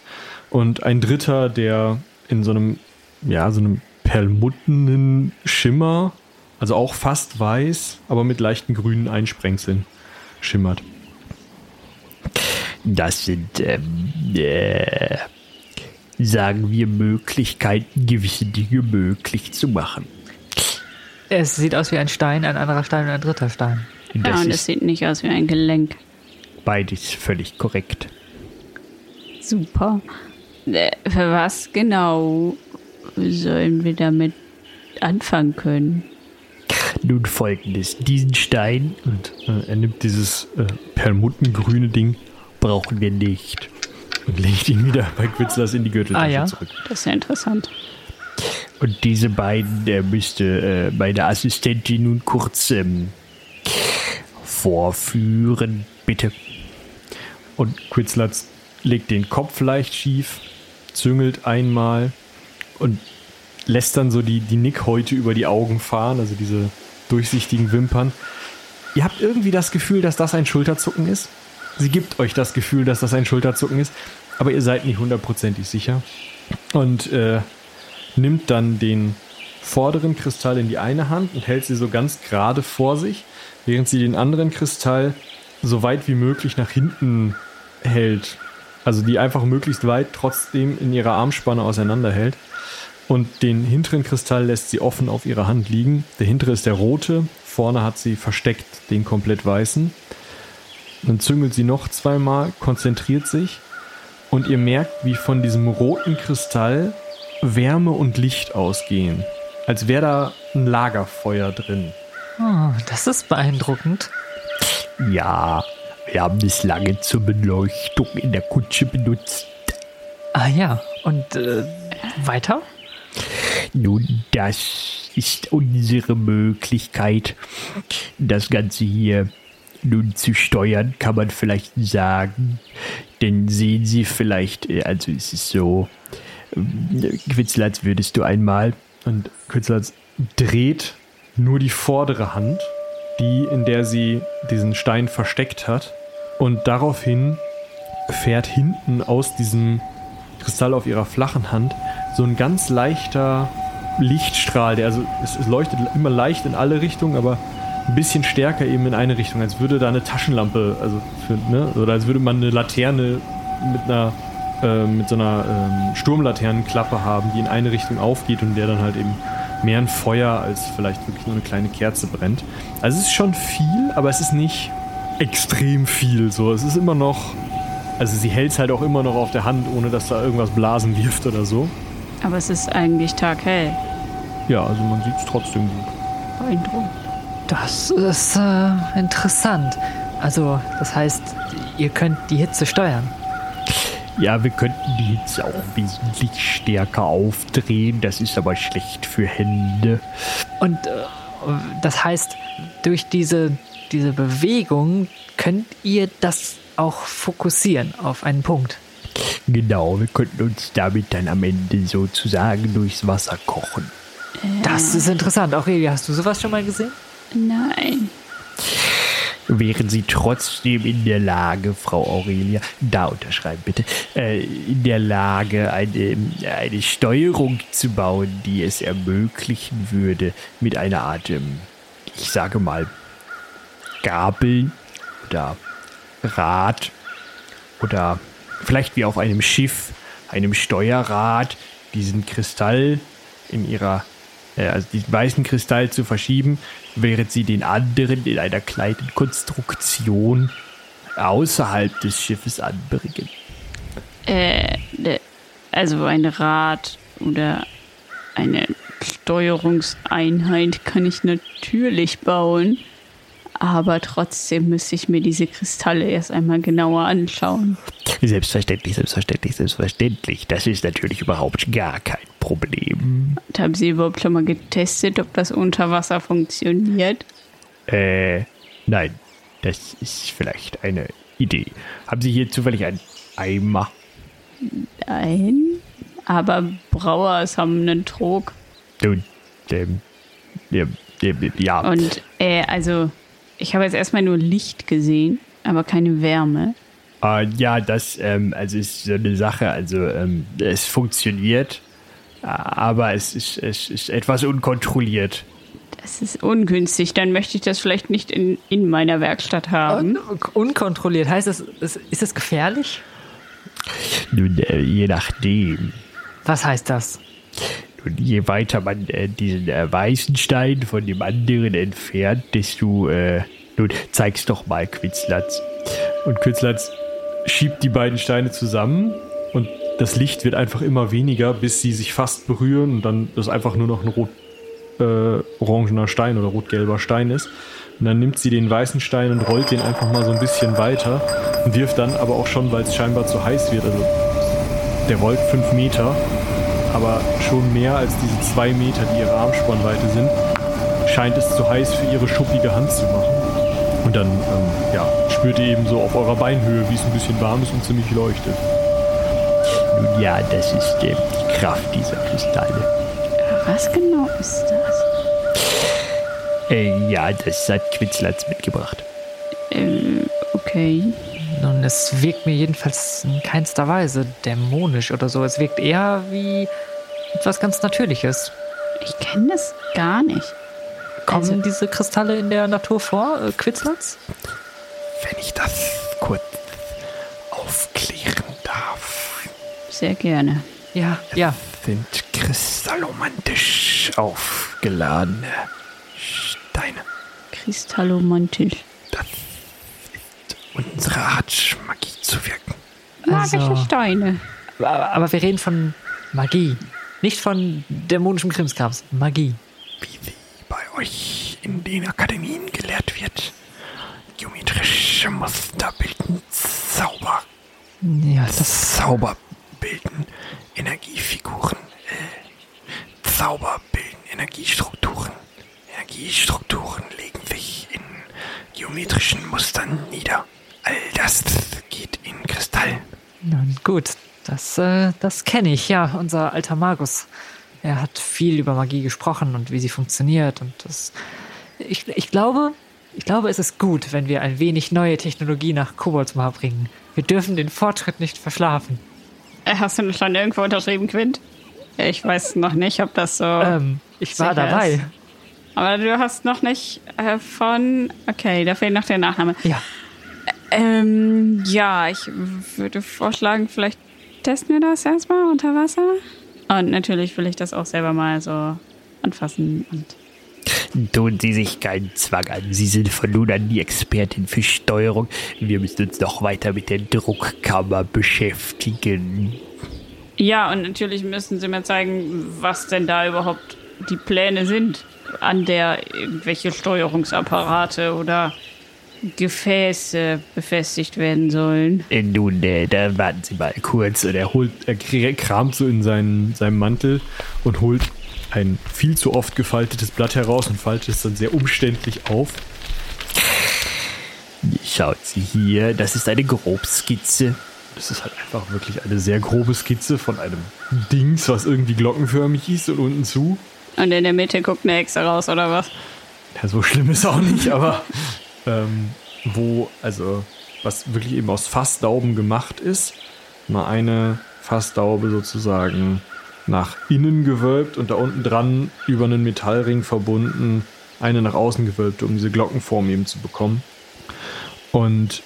Und ein dritter, der in so einem, ja, so einem perlmuttenen Schimmer, also auch fast weiß, aber mit leichten grünen Einsprengseln schimmert. Das sind, ähm, äh, sagen wir, Möglichkeiten, gewisse Dinge möglich zu machen. Es sieht aus wie ein Stein, ein anderer Stein und ein dritter Stein. Ja, Das und es sieht nicht aus wie ein Gelenk. beides völlig korrekt. Super. Äh, Für was genau sollen wir damit anfangen können? Nun folgendes: Diesen Stein Und äh, er nimmt dieses äh, perlmuttengrüne Ding brauchen wir nicht. und legt ihn wieder bei Quitzlers in die Gürteltasche Ah, ja. zurück. Das ist ja interessant. Und diese beiden äh, müsste äh, meine Assistentin nun kurz ähm, vorführen, bitte. Und Quitzlatz legt den Kopf leicht schief, züngelt einmal und lässt dann so die, die Nickhäute über die Augen fahren, also diese durchsichtigen Wimpern. Ihr habt irgendwie das Gefühl, dass das ein Schulterzucken ist. Sie gibt euch das Gefühl, dass das ein Schulterzucken ist, aber ihr seid nicht hundertprozentig sicher. Und äh, nimmt dann den vorderen Kristall in die eine Hand und hält sie so ganz gerade vor sich, während sie den anderen Kristall so weit wie möglich nach hinten hält. Also die einfach möglichst weit trotzdem in ihrer Armspanne auseinanderhält. Und den hinteren Kristall lässt sie offen auf ihrer Hand liegen. Der hintere ist der rote, vorne hat sie versteckt den komplett weißen. Dann züngelt sie noch zweimal, konzentriert sich und ihr merkt, wie von diesem roten Kristall Wärme und Licht ausgehen. Als wäre da ein Lagerfeuer drin. Oh, das ist beeindruckend. Ja, wir haben es lange zur Beleuchtung in der Kutsche benutzt. Ah ja, und äh, weiter? Nun, das ist unsere Möglichkeit, das Ganze hier nun zu steuern, kann man vielleicht sagen. Denn sehen Sie vielleicht, äh, also es ist so, ähm, Quitzel, als würdest du einmal Und Quitzlatz dreht nur die vordere Hand, die, in der sie diesen Stein versteckt hat. Und daraufhin fährt hinten aus diesem Kristall auf ihrer flachen Hand so ein ganz leichter Lichtstrahl, der also es, es leuchtet immer leicht in alle Richtungen, aber ein bisschen stärker eben in eine Richtung, als würde da eine Taschenlampe, also für, ne, oder als würde man eine Laterne mit einer äh, mit so einer ähm, Sturmlaternenklappe haben, die in eine Richtung aufgeht und der dann halt eben mehr ein Feuer als vielleicht wirklich nur eine kleine Kerze brennt. Also es ist schon viel, aber es ist nicht extrem viel. So, es ist immer noch, also sie hält es halt auch immer noch auf der Hand, ohne dass da irgendwas Blasen wirft oder so. Aber es ist eigentlich taghell. Ja, also man sieht es trotzdem gut. Beeindruckend. Das ist äh, interessant. Also, das heißt, ihr könnt die Hitze steuern. Ja, wir könnten die Hitze auch wesentlich stärker aufdrehen. Das ist aber schlecht für Hände. Und äh, das heißt, durch diese, diese Bewegung könnt ihr das auch fokussieren auf einen Punkt. Genau, wir könnten uns damit dann am Ende sozusagen durchs Wasser kochen. Das ist interessant. Aurelia, hast du sowas schon mal gesehen? Nein. Wären Sie trotzdem in der Lage, Frau Aurelia, da unterschreiben bitte, äh, in der Lage, eine, eine Steuerung zu bauen, die es ermöglichen würde, mit einer Art, ähm, ich sage mal, Gabel oder Rad oder vielleicht wie auf einem Schiff, einem Steuerrad, diesen Kristall in ihrer, äh, also diesen weißen Kristall zu verschieben, während sie den anderen in einer kleinen Konstruktion außerhalb des Schiffes anbringen. Äh, ne, also ein Rad oder eine Steuerungseinheit kann ich natürlich bauen. Aber trotzdem müsste ich mir diese Kristalle erst einmal genauer anschauen. Selbstverständlich, selbstverständlich, selbstverständlich. Das ist natürlich überhaupt gar kein Problem. Und haben Sie überhaupt schon mal getestet, ob das unter Wasser funktioniert? Äh, nein, das ist vielleicht eine Idee. Haben Sie hier zufällig einen Eimer? Nein. Aber Brauers haben einen Trog. Und, ähm, ja, ja. Und, äh, also, ich habe jetzt erstmal nur Licht gesehen, aber keine Wärme. Äh, ja, das ähm, also ist so eine Sache. Also ähm, es funktioniert, aber es ist, es ist etwas unkontrolliert. Das ist ungünstig. Dann möchte ich das vielleicht nicht in, in meiner Werkstatt haben. Un unkontrolliert. Heißt das, ist, ist das gefährlich? Nun, äh, je nachdem. Was heißt das? Nun, je weiter man äh, diesen äh, weißen Stein von dem anderen entfernt, desto. Äh, nun, zeig's doch mal, Quitzlatz. Und Quitzlatz schiebt die beiden Steine zusammen und das Licht wird einfach immer weniger, bis sie sich fast berühren und dann das einfach nur noch ein rot-orangener äh, Stein oder rot-gelber Stein ist. Und dann nimmt sie den weißen Stein und rollt den einfach mal so ein bisschen weiter und wirft dann aber auch schon, weil es scheinbar zu heiß wird, also der rollt fünf Meter, aber schon mehr als diese zwei Meter, die ihre Armspannweite sind, scheint es zu heiß für ihre schuppige Hand zu machen. Und dann ähm, ja, spürt ihr eben so auf eurer Beinhöhe, wie es ein bisschen warm ist und ziemlich leuchtet. Nun ja, das ist äh, die Kraft dieser Kristalle. Was genau ist das? Äh, ja, das hat Quitzlatz mitgebracht. Ähm, okay. Nun, es wirkt mir jedenfalls in keinster Weise dämonisch oder so. Es wirkt eher wie etwas ganz Natürliches. Ich kenne das gar nicht. Kommen Also- diese Kristalle in der Natur vor, äh, Quitzlatz? Wenn ich das kurz aufklären darf, Sehr gerne. Ja, ja. sind kristallomantisch aufgeladene Steine. Kristallomantisch. Unsere Art, Magie zu wirken. Magische Also- Steine. Aber, aber wir reden von Magie. Nicht von dämonischem Krimskrams. Magie. wie sie bei euch in den Akademien gelehrt wird. Geometrische Muster bilden Zauber. Ja, das. Zauber bilden Energiefiguren. Äh, Zauber bilden Energiestrukturen. Energiestrukturen legen sich in geometrischen Mustern nieder. All das geht in Kristall. Nun gut, das, äh, das kenne ich, ja. Unser alter Magus. Er hat viel über Magie gesprochen und wie sie funktioniert. Und das. Ich, ich glaube, ich glaube, es ist gut, wenn wir ein wenig neue Technologie nach Koboldsmar bringen. Wir dürfen den Fortschritt nicht verschlafen. Äh, Hast du schon irgendwo unterschrieben, Quint? Ich weiß noch nicht, ob das so. Ähm, ich war dabei. ist. Aber du hast noch nicht äh, von. Okay, da fehlt noch der Nachname. Ja. Ähm, ja, ich würde vorschlagen, vielleicht testen wir das erstmal unter Wasser. Und natürlich will ich das auch selber mal so anfassen und. Tun Sie sich keinen Zwang an. Sie sind von nun an die Expertin für Steuerung. Wir müssen uns noch weiter mit der Druckkammer beschäftigen. Ja, und natürlich müssen sie mir zeigen, was denn da überhaupt die Pläne sind, an der irgendwelche Steuerungsapparate oder Gefäße befestigt werden sollen. Äh, Nun, äh, da warten Sie mal kurz. Und er holt, er kr- kramt so in seinen, seinem Mantel und holt ein viel zu oft gefaltetes Blatt heraus und faltet es dann sehr umständlich auf. Schauen Sie hier, das ist eine Grobskizze. Das ist halt einfach wirklich eine sehr grobe Skizze von einem Dings, was irgendwie glockenförmig ist und unten zu. Und in der Mitte guckt eine Hexe raus, oder was? Ja, so schlimm ist auch nicht, aber ähm, wo, also, was wirklich eben aus Fassdauben gemacht ist, mal eine Fassdaube sozusagen nach innen gewölbt und da unten dran über einen Metallring verbunden, eine nach außen gewölbt, um diese Glockenform eben zu bekommen. Und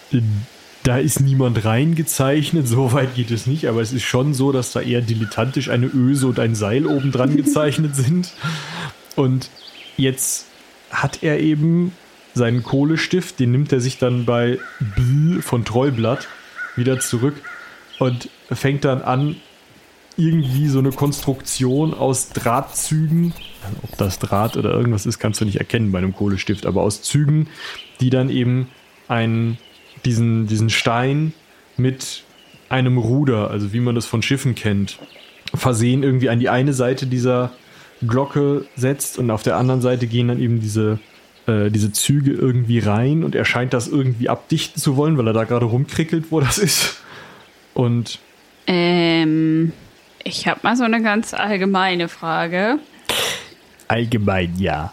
da ist niemand reingezeichnet, so weit geht es nicht, aber es ist schon so, dass da eher dilettantisch eine Öse und ein Seil oben dran gezeichnet sind. Und jetzt hat er eben seinen Kohlestift, den nimmt er sich dann bei B von Trollblatt wieder zurück und fängt dann an, irgendwie so eine Konstruktion aus Drahtzügen, ob das Draht oder irgendwas ist, kannst du nicht erkennen bei einem Kohlestift, aber aus Zügen, die dann eben einen, diesen, diesen Stein mit einem Ruder, also wie man das von Schiffen kennt, versehen irgendwie an die eine Seite dieser Glocke setzt und auf der anderen Seite gehen dann eben diese, äh, diese Züge irgendwie rein und er scheint das irgendwie abdichten zu wollen, weil er da gerade rumkrickelt, wo das ist. Und Ähm, ich habe mal so eine ganz allgemeine Frage. Allgemein ja.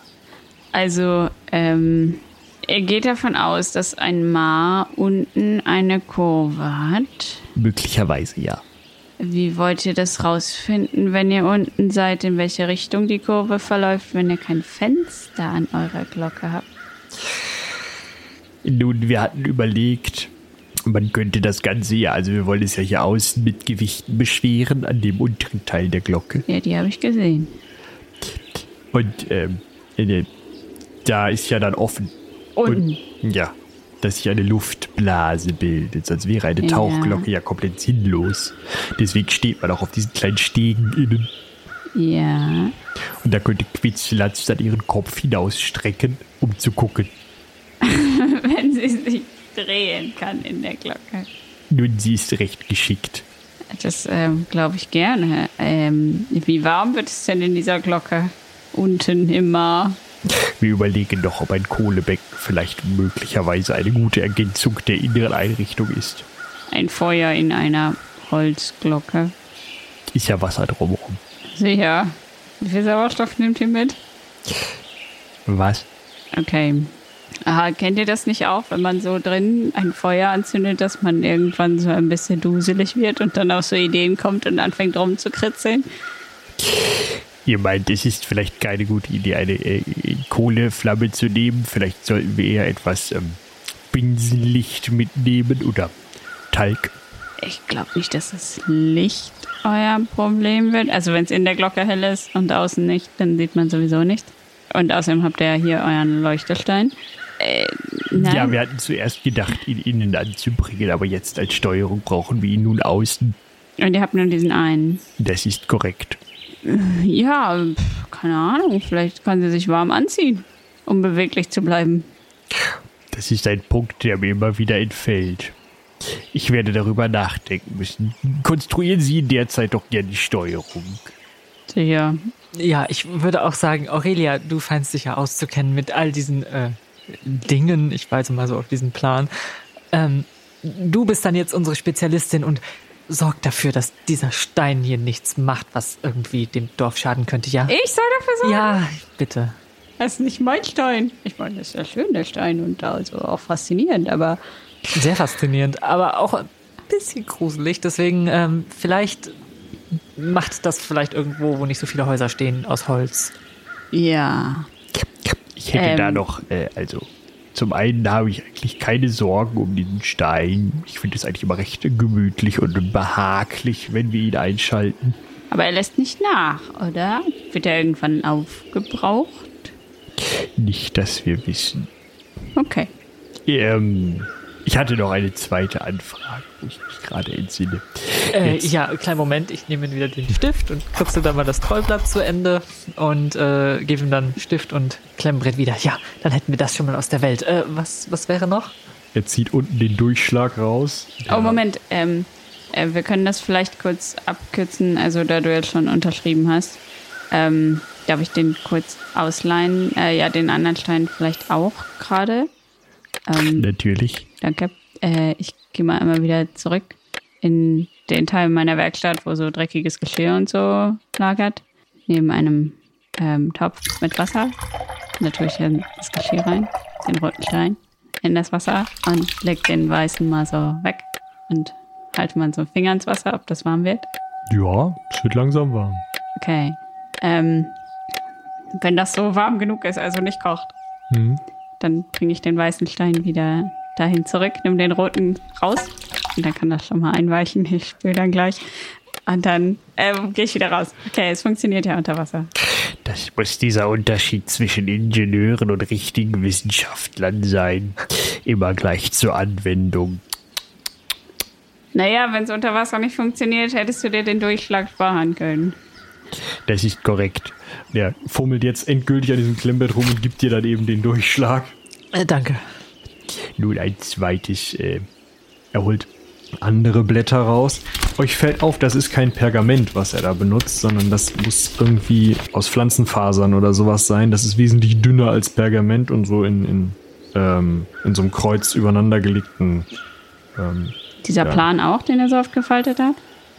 Also, ähm, er geht davon aus, dass ein Maar unten eine Kurve hat. Möglicherweise ja. Wie wollt ihr das rausfinden, wenn ihr unten seid, in welche Richtung die Kurve verläuft, wenn ihr kein Fenster an eurer Glocke habt? Nun, wir hatten überlegt, man könnte das Ganze ja, also wir wollen es ja hier außen mit Gewichten beschweren an dem unteren Teil der Glocke. Ja, die habe ich gesehen. Und ähm, äh, da ist ja dann offen. Unten. Und, ja, dass sich eine Luftblase bildet, sonst wäre eine. Tauchglocke ja komplett sinnlos. Deswegen steht man auch auf diesen kleinen Stegen innen. Ja. Und da könnte Quitzlatz dann ihren Kopf hinausstrecken, um zu gucken. wenn sie sich drehen kann in der Glocke. Nun, sie ist recht geschickt. Das ähm, glaube ich gerne. Ähm, wie warm wird es denn in dieser Glocke? Unten im Mar. Wir überlegen noch, ob ein Kohlebecken vielleicht möglicherweise eine gute Ergänzung der inneren Einrichtung ist. Ein Feuer in einer Holzglocke. Ist ja Wasser drumherum. Sicher. Wie viel Sauerstoff nimmt ihr mit? Was? Okay. Aha, kennt ihr das nicht auch, wenn man so drin ein Feuer anzündet, dass man irgendwann so ein bisschen duselig wird und dann auf so Ideen kommt und anfängt rumzukritzeln? Ihr meint, es ist vielleicht keine gute Idee, eine äh, Kohleflamme zu nehmen. Vielleicht sollten wir eher etwas ähm, Binsenlicht mitnehmen oder Talg. Ich glaube nicht, dass das Licht euer Problem wird. Also wenn es in der Glocke hell ist und außen nicht, dann sieht man sowieso nichts. Und außerdem habt ihr ja hier euren Leuchtestein. Äh. Ja, wir hatten zuerst gedacht, ihn innen anzubringen, aber jetzt als Steuerung brauchen wir ihn nun außen. Und ihr habt nur diesen einen. Das ist korrekt. Ja, keine Ahnung. Vielleicht kann sie sich warm anziehen, um beweglich zu bleiben. Das ist ein Punkt, der mir immer wieder entfällt. Ich werde darüber nachdenken müssen. Konstruieren Sie in der Zeit doch gerne die Steuerung. Sicher. Ja, ich würde auch sagen, Aurelia, du scheinst dich ja auszukennen mit all diesen äh, Dingen. Ich weise mal so auf diesen Plan. Ähm, du bist dann jetzt unsere Spezialistin und sorg dafür, dass dieser Stein hier nichts macht, was irgendwie dem Dorf schaden könnte, ja? Ich soll dafür sorgen? Ja, bitte. Das ist nicht mein Stein. Ich meine, das ist ja schön, der Stein, und also auch faszinierend, aber Sehr faszinierend, aber auch ein bisschen gruselig. Deswegen ähm, vielleicht macht das vielleicht irgendwo, wo nicht so viele Häuser stehen, aus Holz. ja. Ich hätte Ähm. da noch, äh, also zum einen habe ich eigentlich keine Sorgen um diesen Stein. Ich finde es eigentlich immer recht gemütlich und behaglich, wenn wir ihn einschalten. Aber er lässt nicht nach, oder? Wird er irgendwann aufgebraucht? Nicht, dass wir wissen. Okay. Ähm, ich hatte noch eine zweite Anfrage, ich mich gerade entsinne. Äh, ja, kleinen Moment, ich nehme wieder den Stift und kürze dann mal das Trollblatt zu Ende und äh, gebe ihm dann Stift und Klemmbrett wieder. Ja, dann hätten wir das schon mal aus der Welt. Äh, was, was wäre noch? er zieht unten den Durchschlag raus. Oh, Moment. Ähm, äh, wir können das vielleicht kurz abkürzen, also da du jetzt schon unterschrieben hast. Ähm, darf ich den kurz ausleihen? Äh, ja, den anderen Stein vielleicht auch gerade. Ähm, Natürlich. Danke. Äh, ich gehe mal einmal wieder zurück in den Teil meiner Werkstatt, wo so dreckiges Geschirr und so lagert. Neben einem ähm, Topf mit Wasser. Natürlich dann das Geschirr rein, den roten Stein in das Wasser und leg den weißen mal so weg und halte mal so einen Finger ins Wasser, ob das warm wird. Ja, es wird langsam warm. Okay. Ähm, wenn das so warm genug ist, also nicht kocht, Mhm. dann bringe ich den weißen Stein wieder dahin zurück, nimm den roten raus und dann kann das schon mal einweichen. Ich spüle dann gleich. Und dann ähm, gehe ich wieder raus. Okay, es funktioniert ja unter Wasser. Das muss dieser Unterschied zwischen Ingenieuren und richtigen Wissenschaftlern sein. Immer gleich zur Anwendung. Naja, wenn es unter Wasser nicht funktioniert, hättest du dir den Durchschlag sparen können. Das ist korrekt. Der fummelt jetzt endgültig an diesem Klemmbett rum und gibt dir dann eben den Durchschlag. Äh, danke. Nun ein zweites. Äh, Er holt andere Blätter raus. Euch fällt auf, das ist kein Pergament, was er da benutzt, sondern das muss irgendwie aus Pflanzenfasern oder sowas sein. Das ist wesentlich dünner als Pergament und so in, in, ähm, in so einem Kreuz übereinander gelegten. Ähm, Dieser Ja. Plan auch, den er so oft gefaltet hat?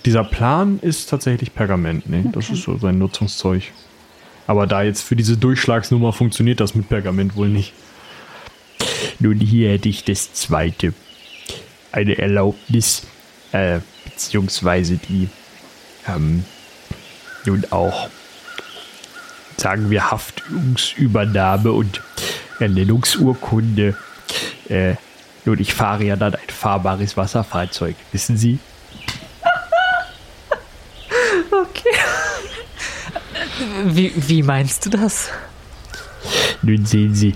dieser Plan ist tatsächlich Pergament, ne? Das ist so sein Nutzungszeug. Aber da jetzt für diese Durchschlagsnummer funktioniert das mit Pergament wohl nicht. Nun hier hätte ich das zweite. Eine Erlaubnis, äh, beziehungsweise die, ähm, nun auch, sagen wir, Haftungsübernahme und Ernennungsurkunde. Äh, nun, ich fahre ja dann ein fahrbares Wasserfahrzeug, wissen Sie? Wie, wie meinst du das? Nun sehen Sie,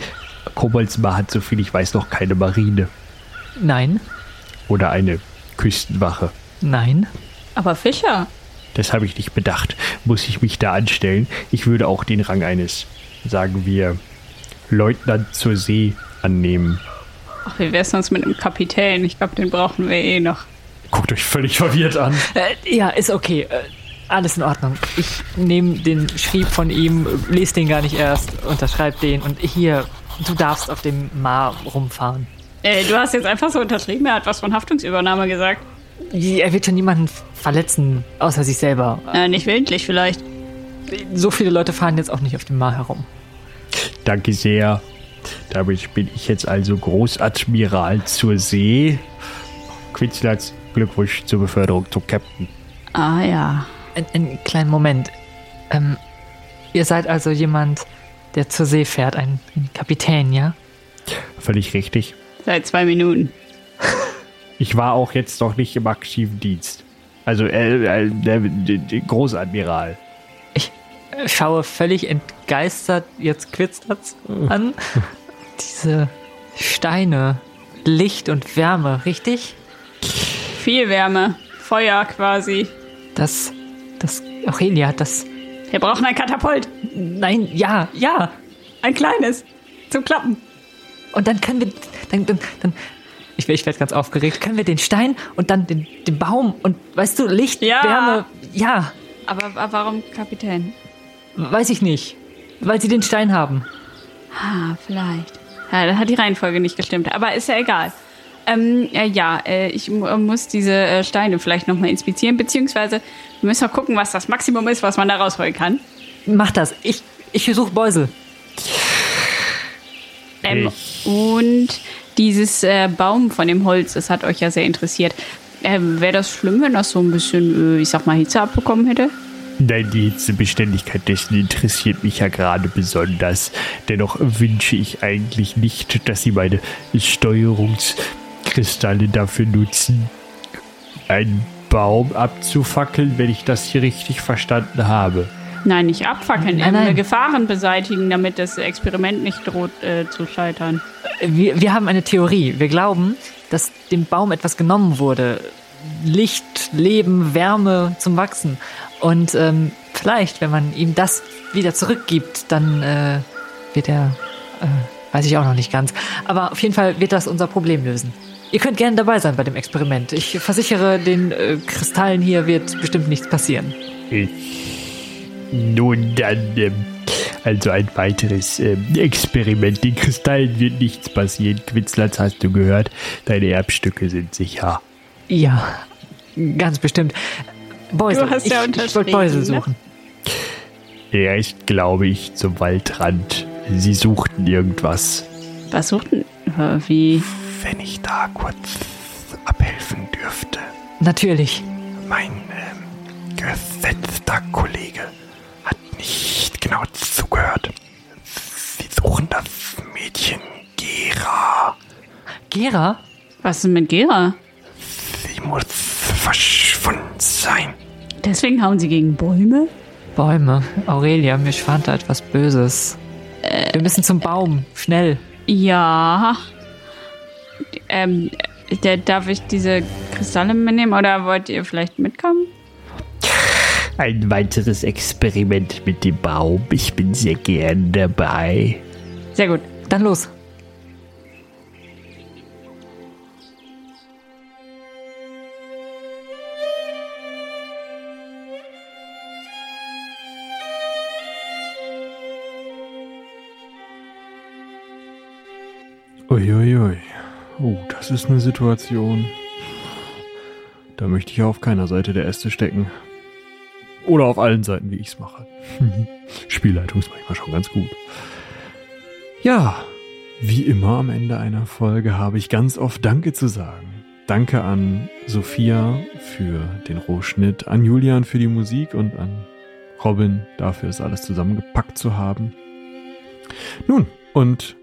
Koboldsmar hat, soviel ich weiß, noch keine Marine Nein, oder eine Küstenwache. nein. Aber Fischer. Das habe ich nicht bedacht. Muss ich mich da anstellen? Ich würde auch den Rang eines, sagen wir, Leutnant zur See annehmen. Ach, wie wär's sonst mit einem Kapitän? Ich glaube, den brauchen wir eh noch. Guckt euch völlig verwirrt an. Äh, ja, ist okay. Äh, alles in Ordnung. Ich nehme den Schrieb von ihm, lese den gar nicht erst, unterschreibe den und hier, du darfst auf dem Mar rumfahren. Äh, du hast jetzt einfach so unterschrieben, er hat was von Haftungsübernahme gesagt. Er wird schon niemanden verletzen, außer sich selber. Äh, nicht willentlich vielleicht. So viele Leute fahren jetzt auch nicht auf dem Mar herum. Danke sehr. Damit bin ich jetzt also Großadmiral zur See. Quitzlatz, Glückwunsch zur Beförderung zum Captain. Ah ja. Ein, einen kleinen Moment. Ähm, ihr seid also jemand, der zur See fährt, ein, ein Kapitän, ja? Völlig richtig. Seit zwei Minuten. Ich war auch jetzt noch nicht im aktiven Dienst. Also, äh, äh, der, der, der Großadmiral. Ich schaue völlig entgeistert jetzt Quitzlatz an. Diese Steine, Licht und Wärme, richtig? Viel Wärme. Feuer quasi. Das, das, Aurelia, das, Wir brauchen ein Katapult. nein, ja, ja. Ein kleines. Zum Klappen. Und dann können wir, dann, dann, dann ich, ich werde ganz aufgeregt, können wir den Stein und dann den, den Baum und, weißt du, Licht, Ja. Wärme, ja, Aber, aber warum Kapitän? weiß ich nicht. Weil sie den Stein haben. Ah, vielleicht. Ja, da hat die Reihenfolge nicht gestimmt. Aber ist ja egal. Ähm, äh, ja, äh, ich mu- muss diese äh, Steine vielleicht nochmal inspizieren, beziehungsweise wir müssen mal gucken, was das Maximum ist, was man da rausholen kann. Mach das. Ich, ich versuche Beusel. Ähm, und dieses äh, Baum von dem Holz, das hat euch ja sehr interessiert. Ähm, Wäre das schlimm, wenn das so ein bisschen, äh, ich sag mal, Hitze abbekommen hätte? Nein, die Hitzebeständigkeit dessen interessiert mich ja gerade besonders. Dennoch wünsche ich eigentlich nicht, dass Sie meine Steuerungskristalle dafür nutzen, einen Baum abzufackeln, wenn ich das hier richtig verstanden habe. Nein, nicht abfackeln, Nein, nein. Gefahren beseitigen, damit das Experiment nicht droht äh, zu scheitern. Wir, wir haben eine Theorie. Wir glauben, dass dem Baum etwas genommen wurde. Licht, Leben, Wärme zum Wachsen. Und ähm, vielleicht, wenn man ihm das wieder zurückgibt, dann äh, wird er, äh, weiß ich auch noch nicht ganz. Aber auf jeden Fall wird das unser Problem lösen. Ihr könnt gerne dabei sein bei dem Experiment. Ich versichere, den äh, Kristallen hier wird bestimmt nichts passieren. Ich, nun dann, ähm, also ein weiteres ähm, Experiment. Den Kristallen wird nichts passieren. Quitzlatz, hast du gehört? Deine Erbstücke sind sicher. Ja, ganz bestimmt. Beusel. Du hast ja ich, ich wollte Beusel ne? suchen. Er ist, glaube ich, zum Waldrand. Sie suchten irgendwas. Was suchten? äh, Wie? Wenn ich da kurz abhelfen dürfte. Natürlich. Mein ähm, gesetzter Kollege hat nicht genau zugehört. Sie suchen das Mädchen Gera. Gera? Was ist mit Gera? Sie muss verschwunden sein. Deswegen hauen sie gegen Bäume? Bäume. Aurelia, mir schwant da etwas Böses. Wir müssen zum Baum. Schnell. Ja. Ähm, der, darf ich diese Kristalle mitnehmen oder wollt ihr vielleicht mitkommen? Ein weiteres Experiment mit dem Baum. Ich bin sehr gern dabei. Sehr gut. Dann los. Uiuiui. Oh, das ist eine Situation. Da möchte ich auf keiner Seite der Äste stecken. Oder auf allen Seiten, wie ich es mache. Spielleitung ist manchmal schon ganz gut. Ja, wie immer am Ende einer Folge habe ich ganz oft Danke zu sagen. Danke an Sophia für den Rohschnitt, an Julian für die Musik und an Robin dafür, es alles zusammengepackt zu haben. Nun, und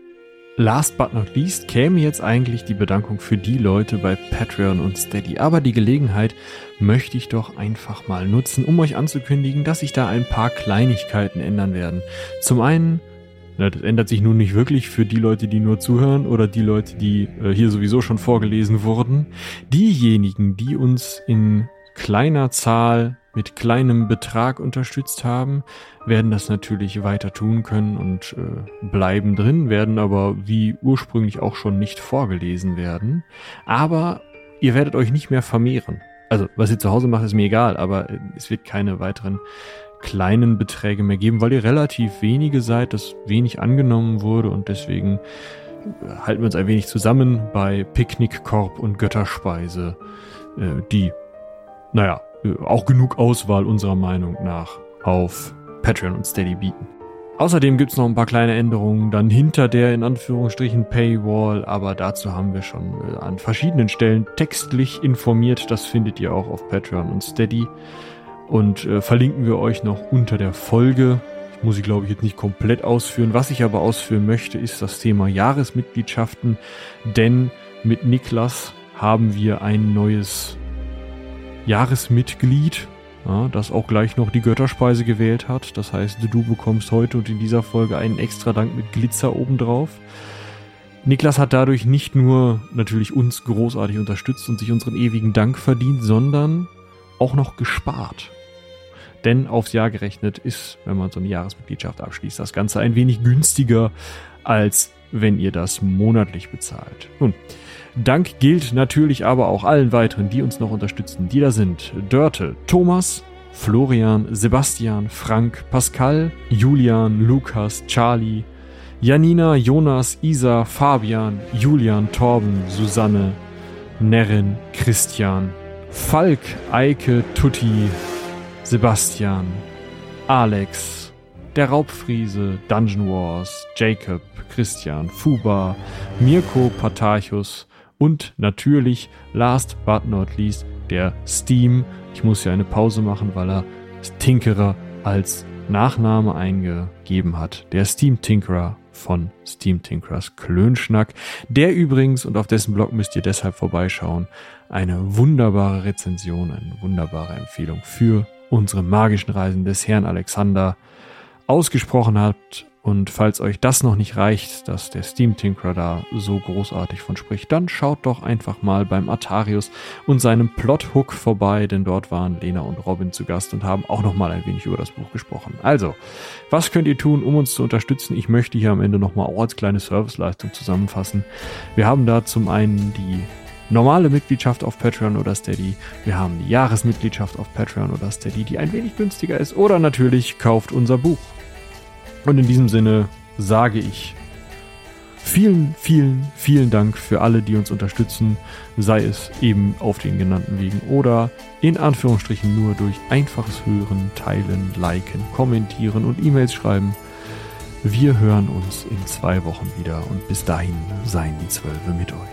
Last but not least käme jetzt eigentlich die Bedankung für die Leute bei Patreon und Steady. Aber die Gelegenheit möchte ich doch einfach mal nutzen, um euch anzukündigen, dass sich da ein paar Kleinigkeiten ändern werden. Zum einen, na, das ändert sich nun nicht wirklich für die Leute, die nur zuhören oder die Leute, die äh, hier sowieso schon vorgelesen wurden. Diejenigen, die uns in kleiner Zahl mit kleinem Betrag unterstützt haben, werden das natürlich weiter tun können und äh, bleiben drin, werden aber wie ursprünglich auch schon nicht vorgelesen werden. Aber ihr werdet euch nicht mehr vermehren. Also, was ihr zu Hause macht, ist mir egal, aber äh, es wird keine weiteren kleinen Beträge mehr geben, weil ihr relativ wenige seid, das wenig angenommen wurde und deswegen äh, halten wir uns ein wenig zusammen bei Picknickkorb und Götterspeise, äh, die, naja, auch genug Auswahl unserer Meinung nach auf Patreon und Steady bieten. Außerdem gibt's noch ein paar kleine Änderungen dann hinter der in Anführungsstrichen Paywall, aber dazu haben wir schon äh, an verschiedenen Stellen textlich informiert. Das findet ihr auch auf Patreon und Steady. Und äh, verlinken wir euch noch unter der Folge. Das muss ich glaube ich jetzt nicht komplett ausführen. Was ich aber ausführen möchte, ist das Thema Jahresmitgliedschaften. Denn mit Niklas haben wir ein neues Jahresmitglied, ja, das auch gleich noch die Götterspeise gewählt hat. Das heißt, du bekommst heute und in dieser Folge einen extra Dank mit Glitzer obendrauf. Niklas hat dadurch nicht nur natürlich uns großartig unterstützt und sich unseren ewigen Dank verdient, sondern auch noch gespart. Denn aufs Jahr gerechnet ist, wenn man so eine Jahresmitgliedschaft abschließt, das Ganze ein wenig günstiger, als wenn ihr das monatlich bezahlt. Nun, Dank gilt natürlich aber auch allen weiteren, die uns noch unterstützen, die da sind. Dörte, Thomas, Florian, Sebastian, Frank, Pascal, Julian, Lukas, Charlie, Janina, Jonas, Isa, Fabian, Julian, Torben, Susanne, Nerin, Christian, Falk, Eike, Tutti, Sebastian, Alex, der Raubfriese, Dungeon Wars, Jacob, Christian, Fuba, Mirko, Patarchus und natürlich, last but not least, der Steam. Ich muss ja eine Pause machen, weil er Tinkerer als Nachname eingegeben hat. Der Steam Tinkerer von Steam Tinkerers Klönschnack. Der übrigens, und auf dessen Blog müsst ihr deshalb vorbeischauen, eine wunderbare Rezension, eine wunderbare Empfehlung für unsere magischen Reisen des Herrn Alexander ausgesprochen hat. Und falls euch das noch nicht reicht, dass der Steam Tinkerer da so großartig von spricht, dann schaut doch einfach mal beim Atarius und seinem Plothook vorbei, denn dort waren Lena und Robin zu Gast und haben auch noch mal ein wenig über das Buch gesprochen. Also, was könnt ihr tun, um uns zu unterstützen? Ich möchte hier am Ende noch mal auch als kleine Serviceleistung zusammenfassen. Wir haben da zum einen die normale Mitgliedschaft auf Patreon oder Steady. Wir haben die Jahresmitgliedschaft auf Patreon oder Steady, die ein wenig günstiger ist. Oder natürlich kauft unser Buch. Und in diesem Sinne sage ich vielen, vielen, vielen Dank für alle, die uns unterstützen, sei es eben auf den genannten Wegen oder in Anführungsstrichen nur durch einfaches Hören, Teilen, Liken, Kommentieren und E-Mails schreiben. Wir hören uns in zwei Wochen wieder und bis dahin seien die Zwölfe mit euch.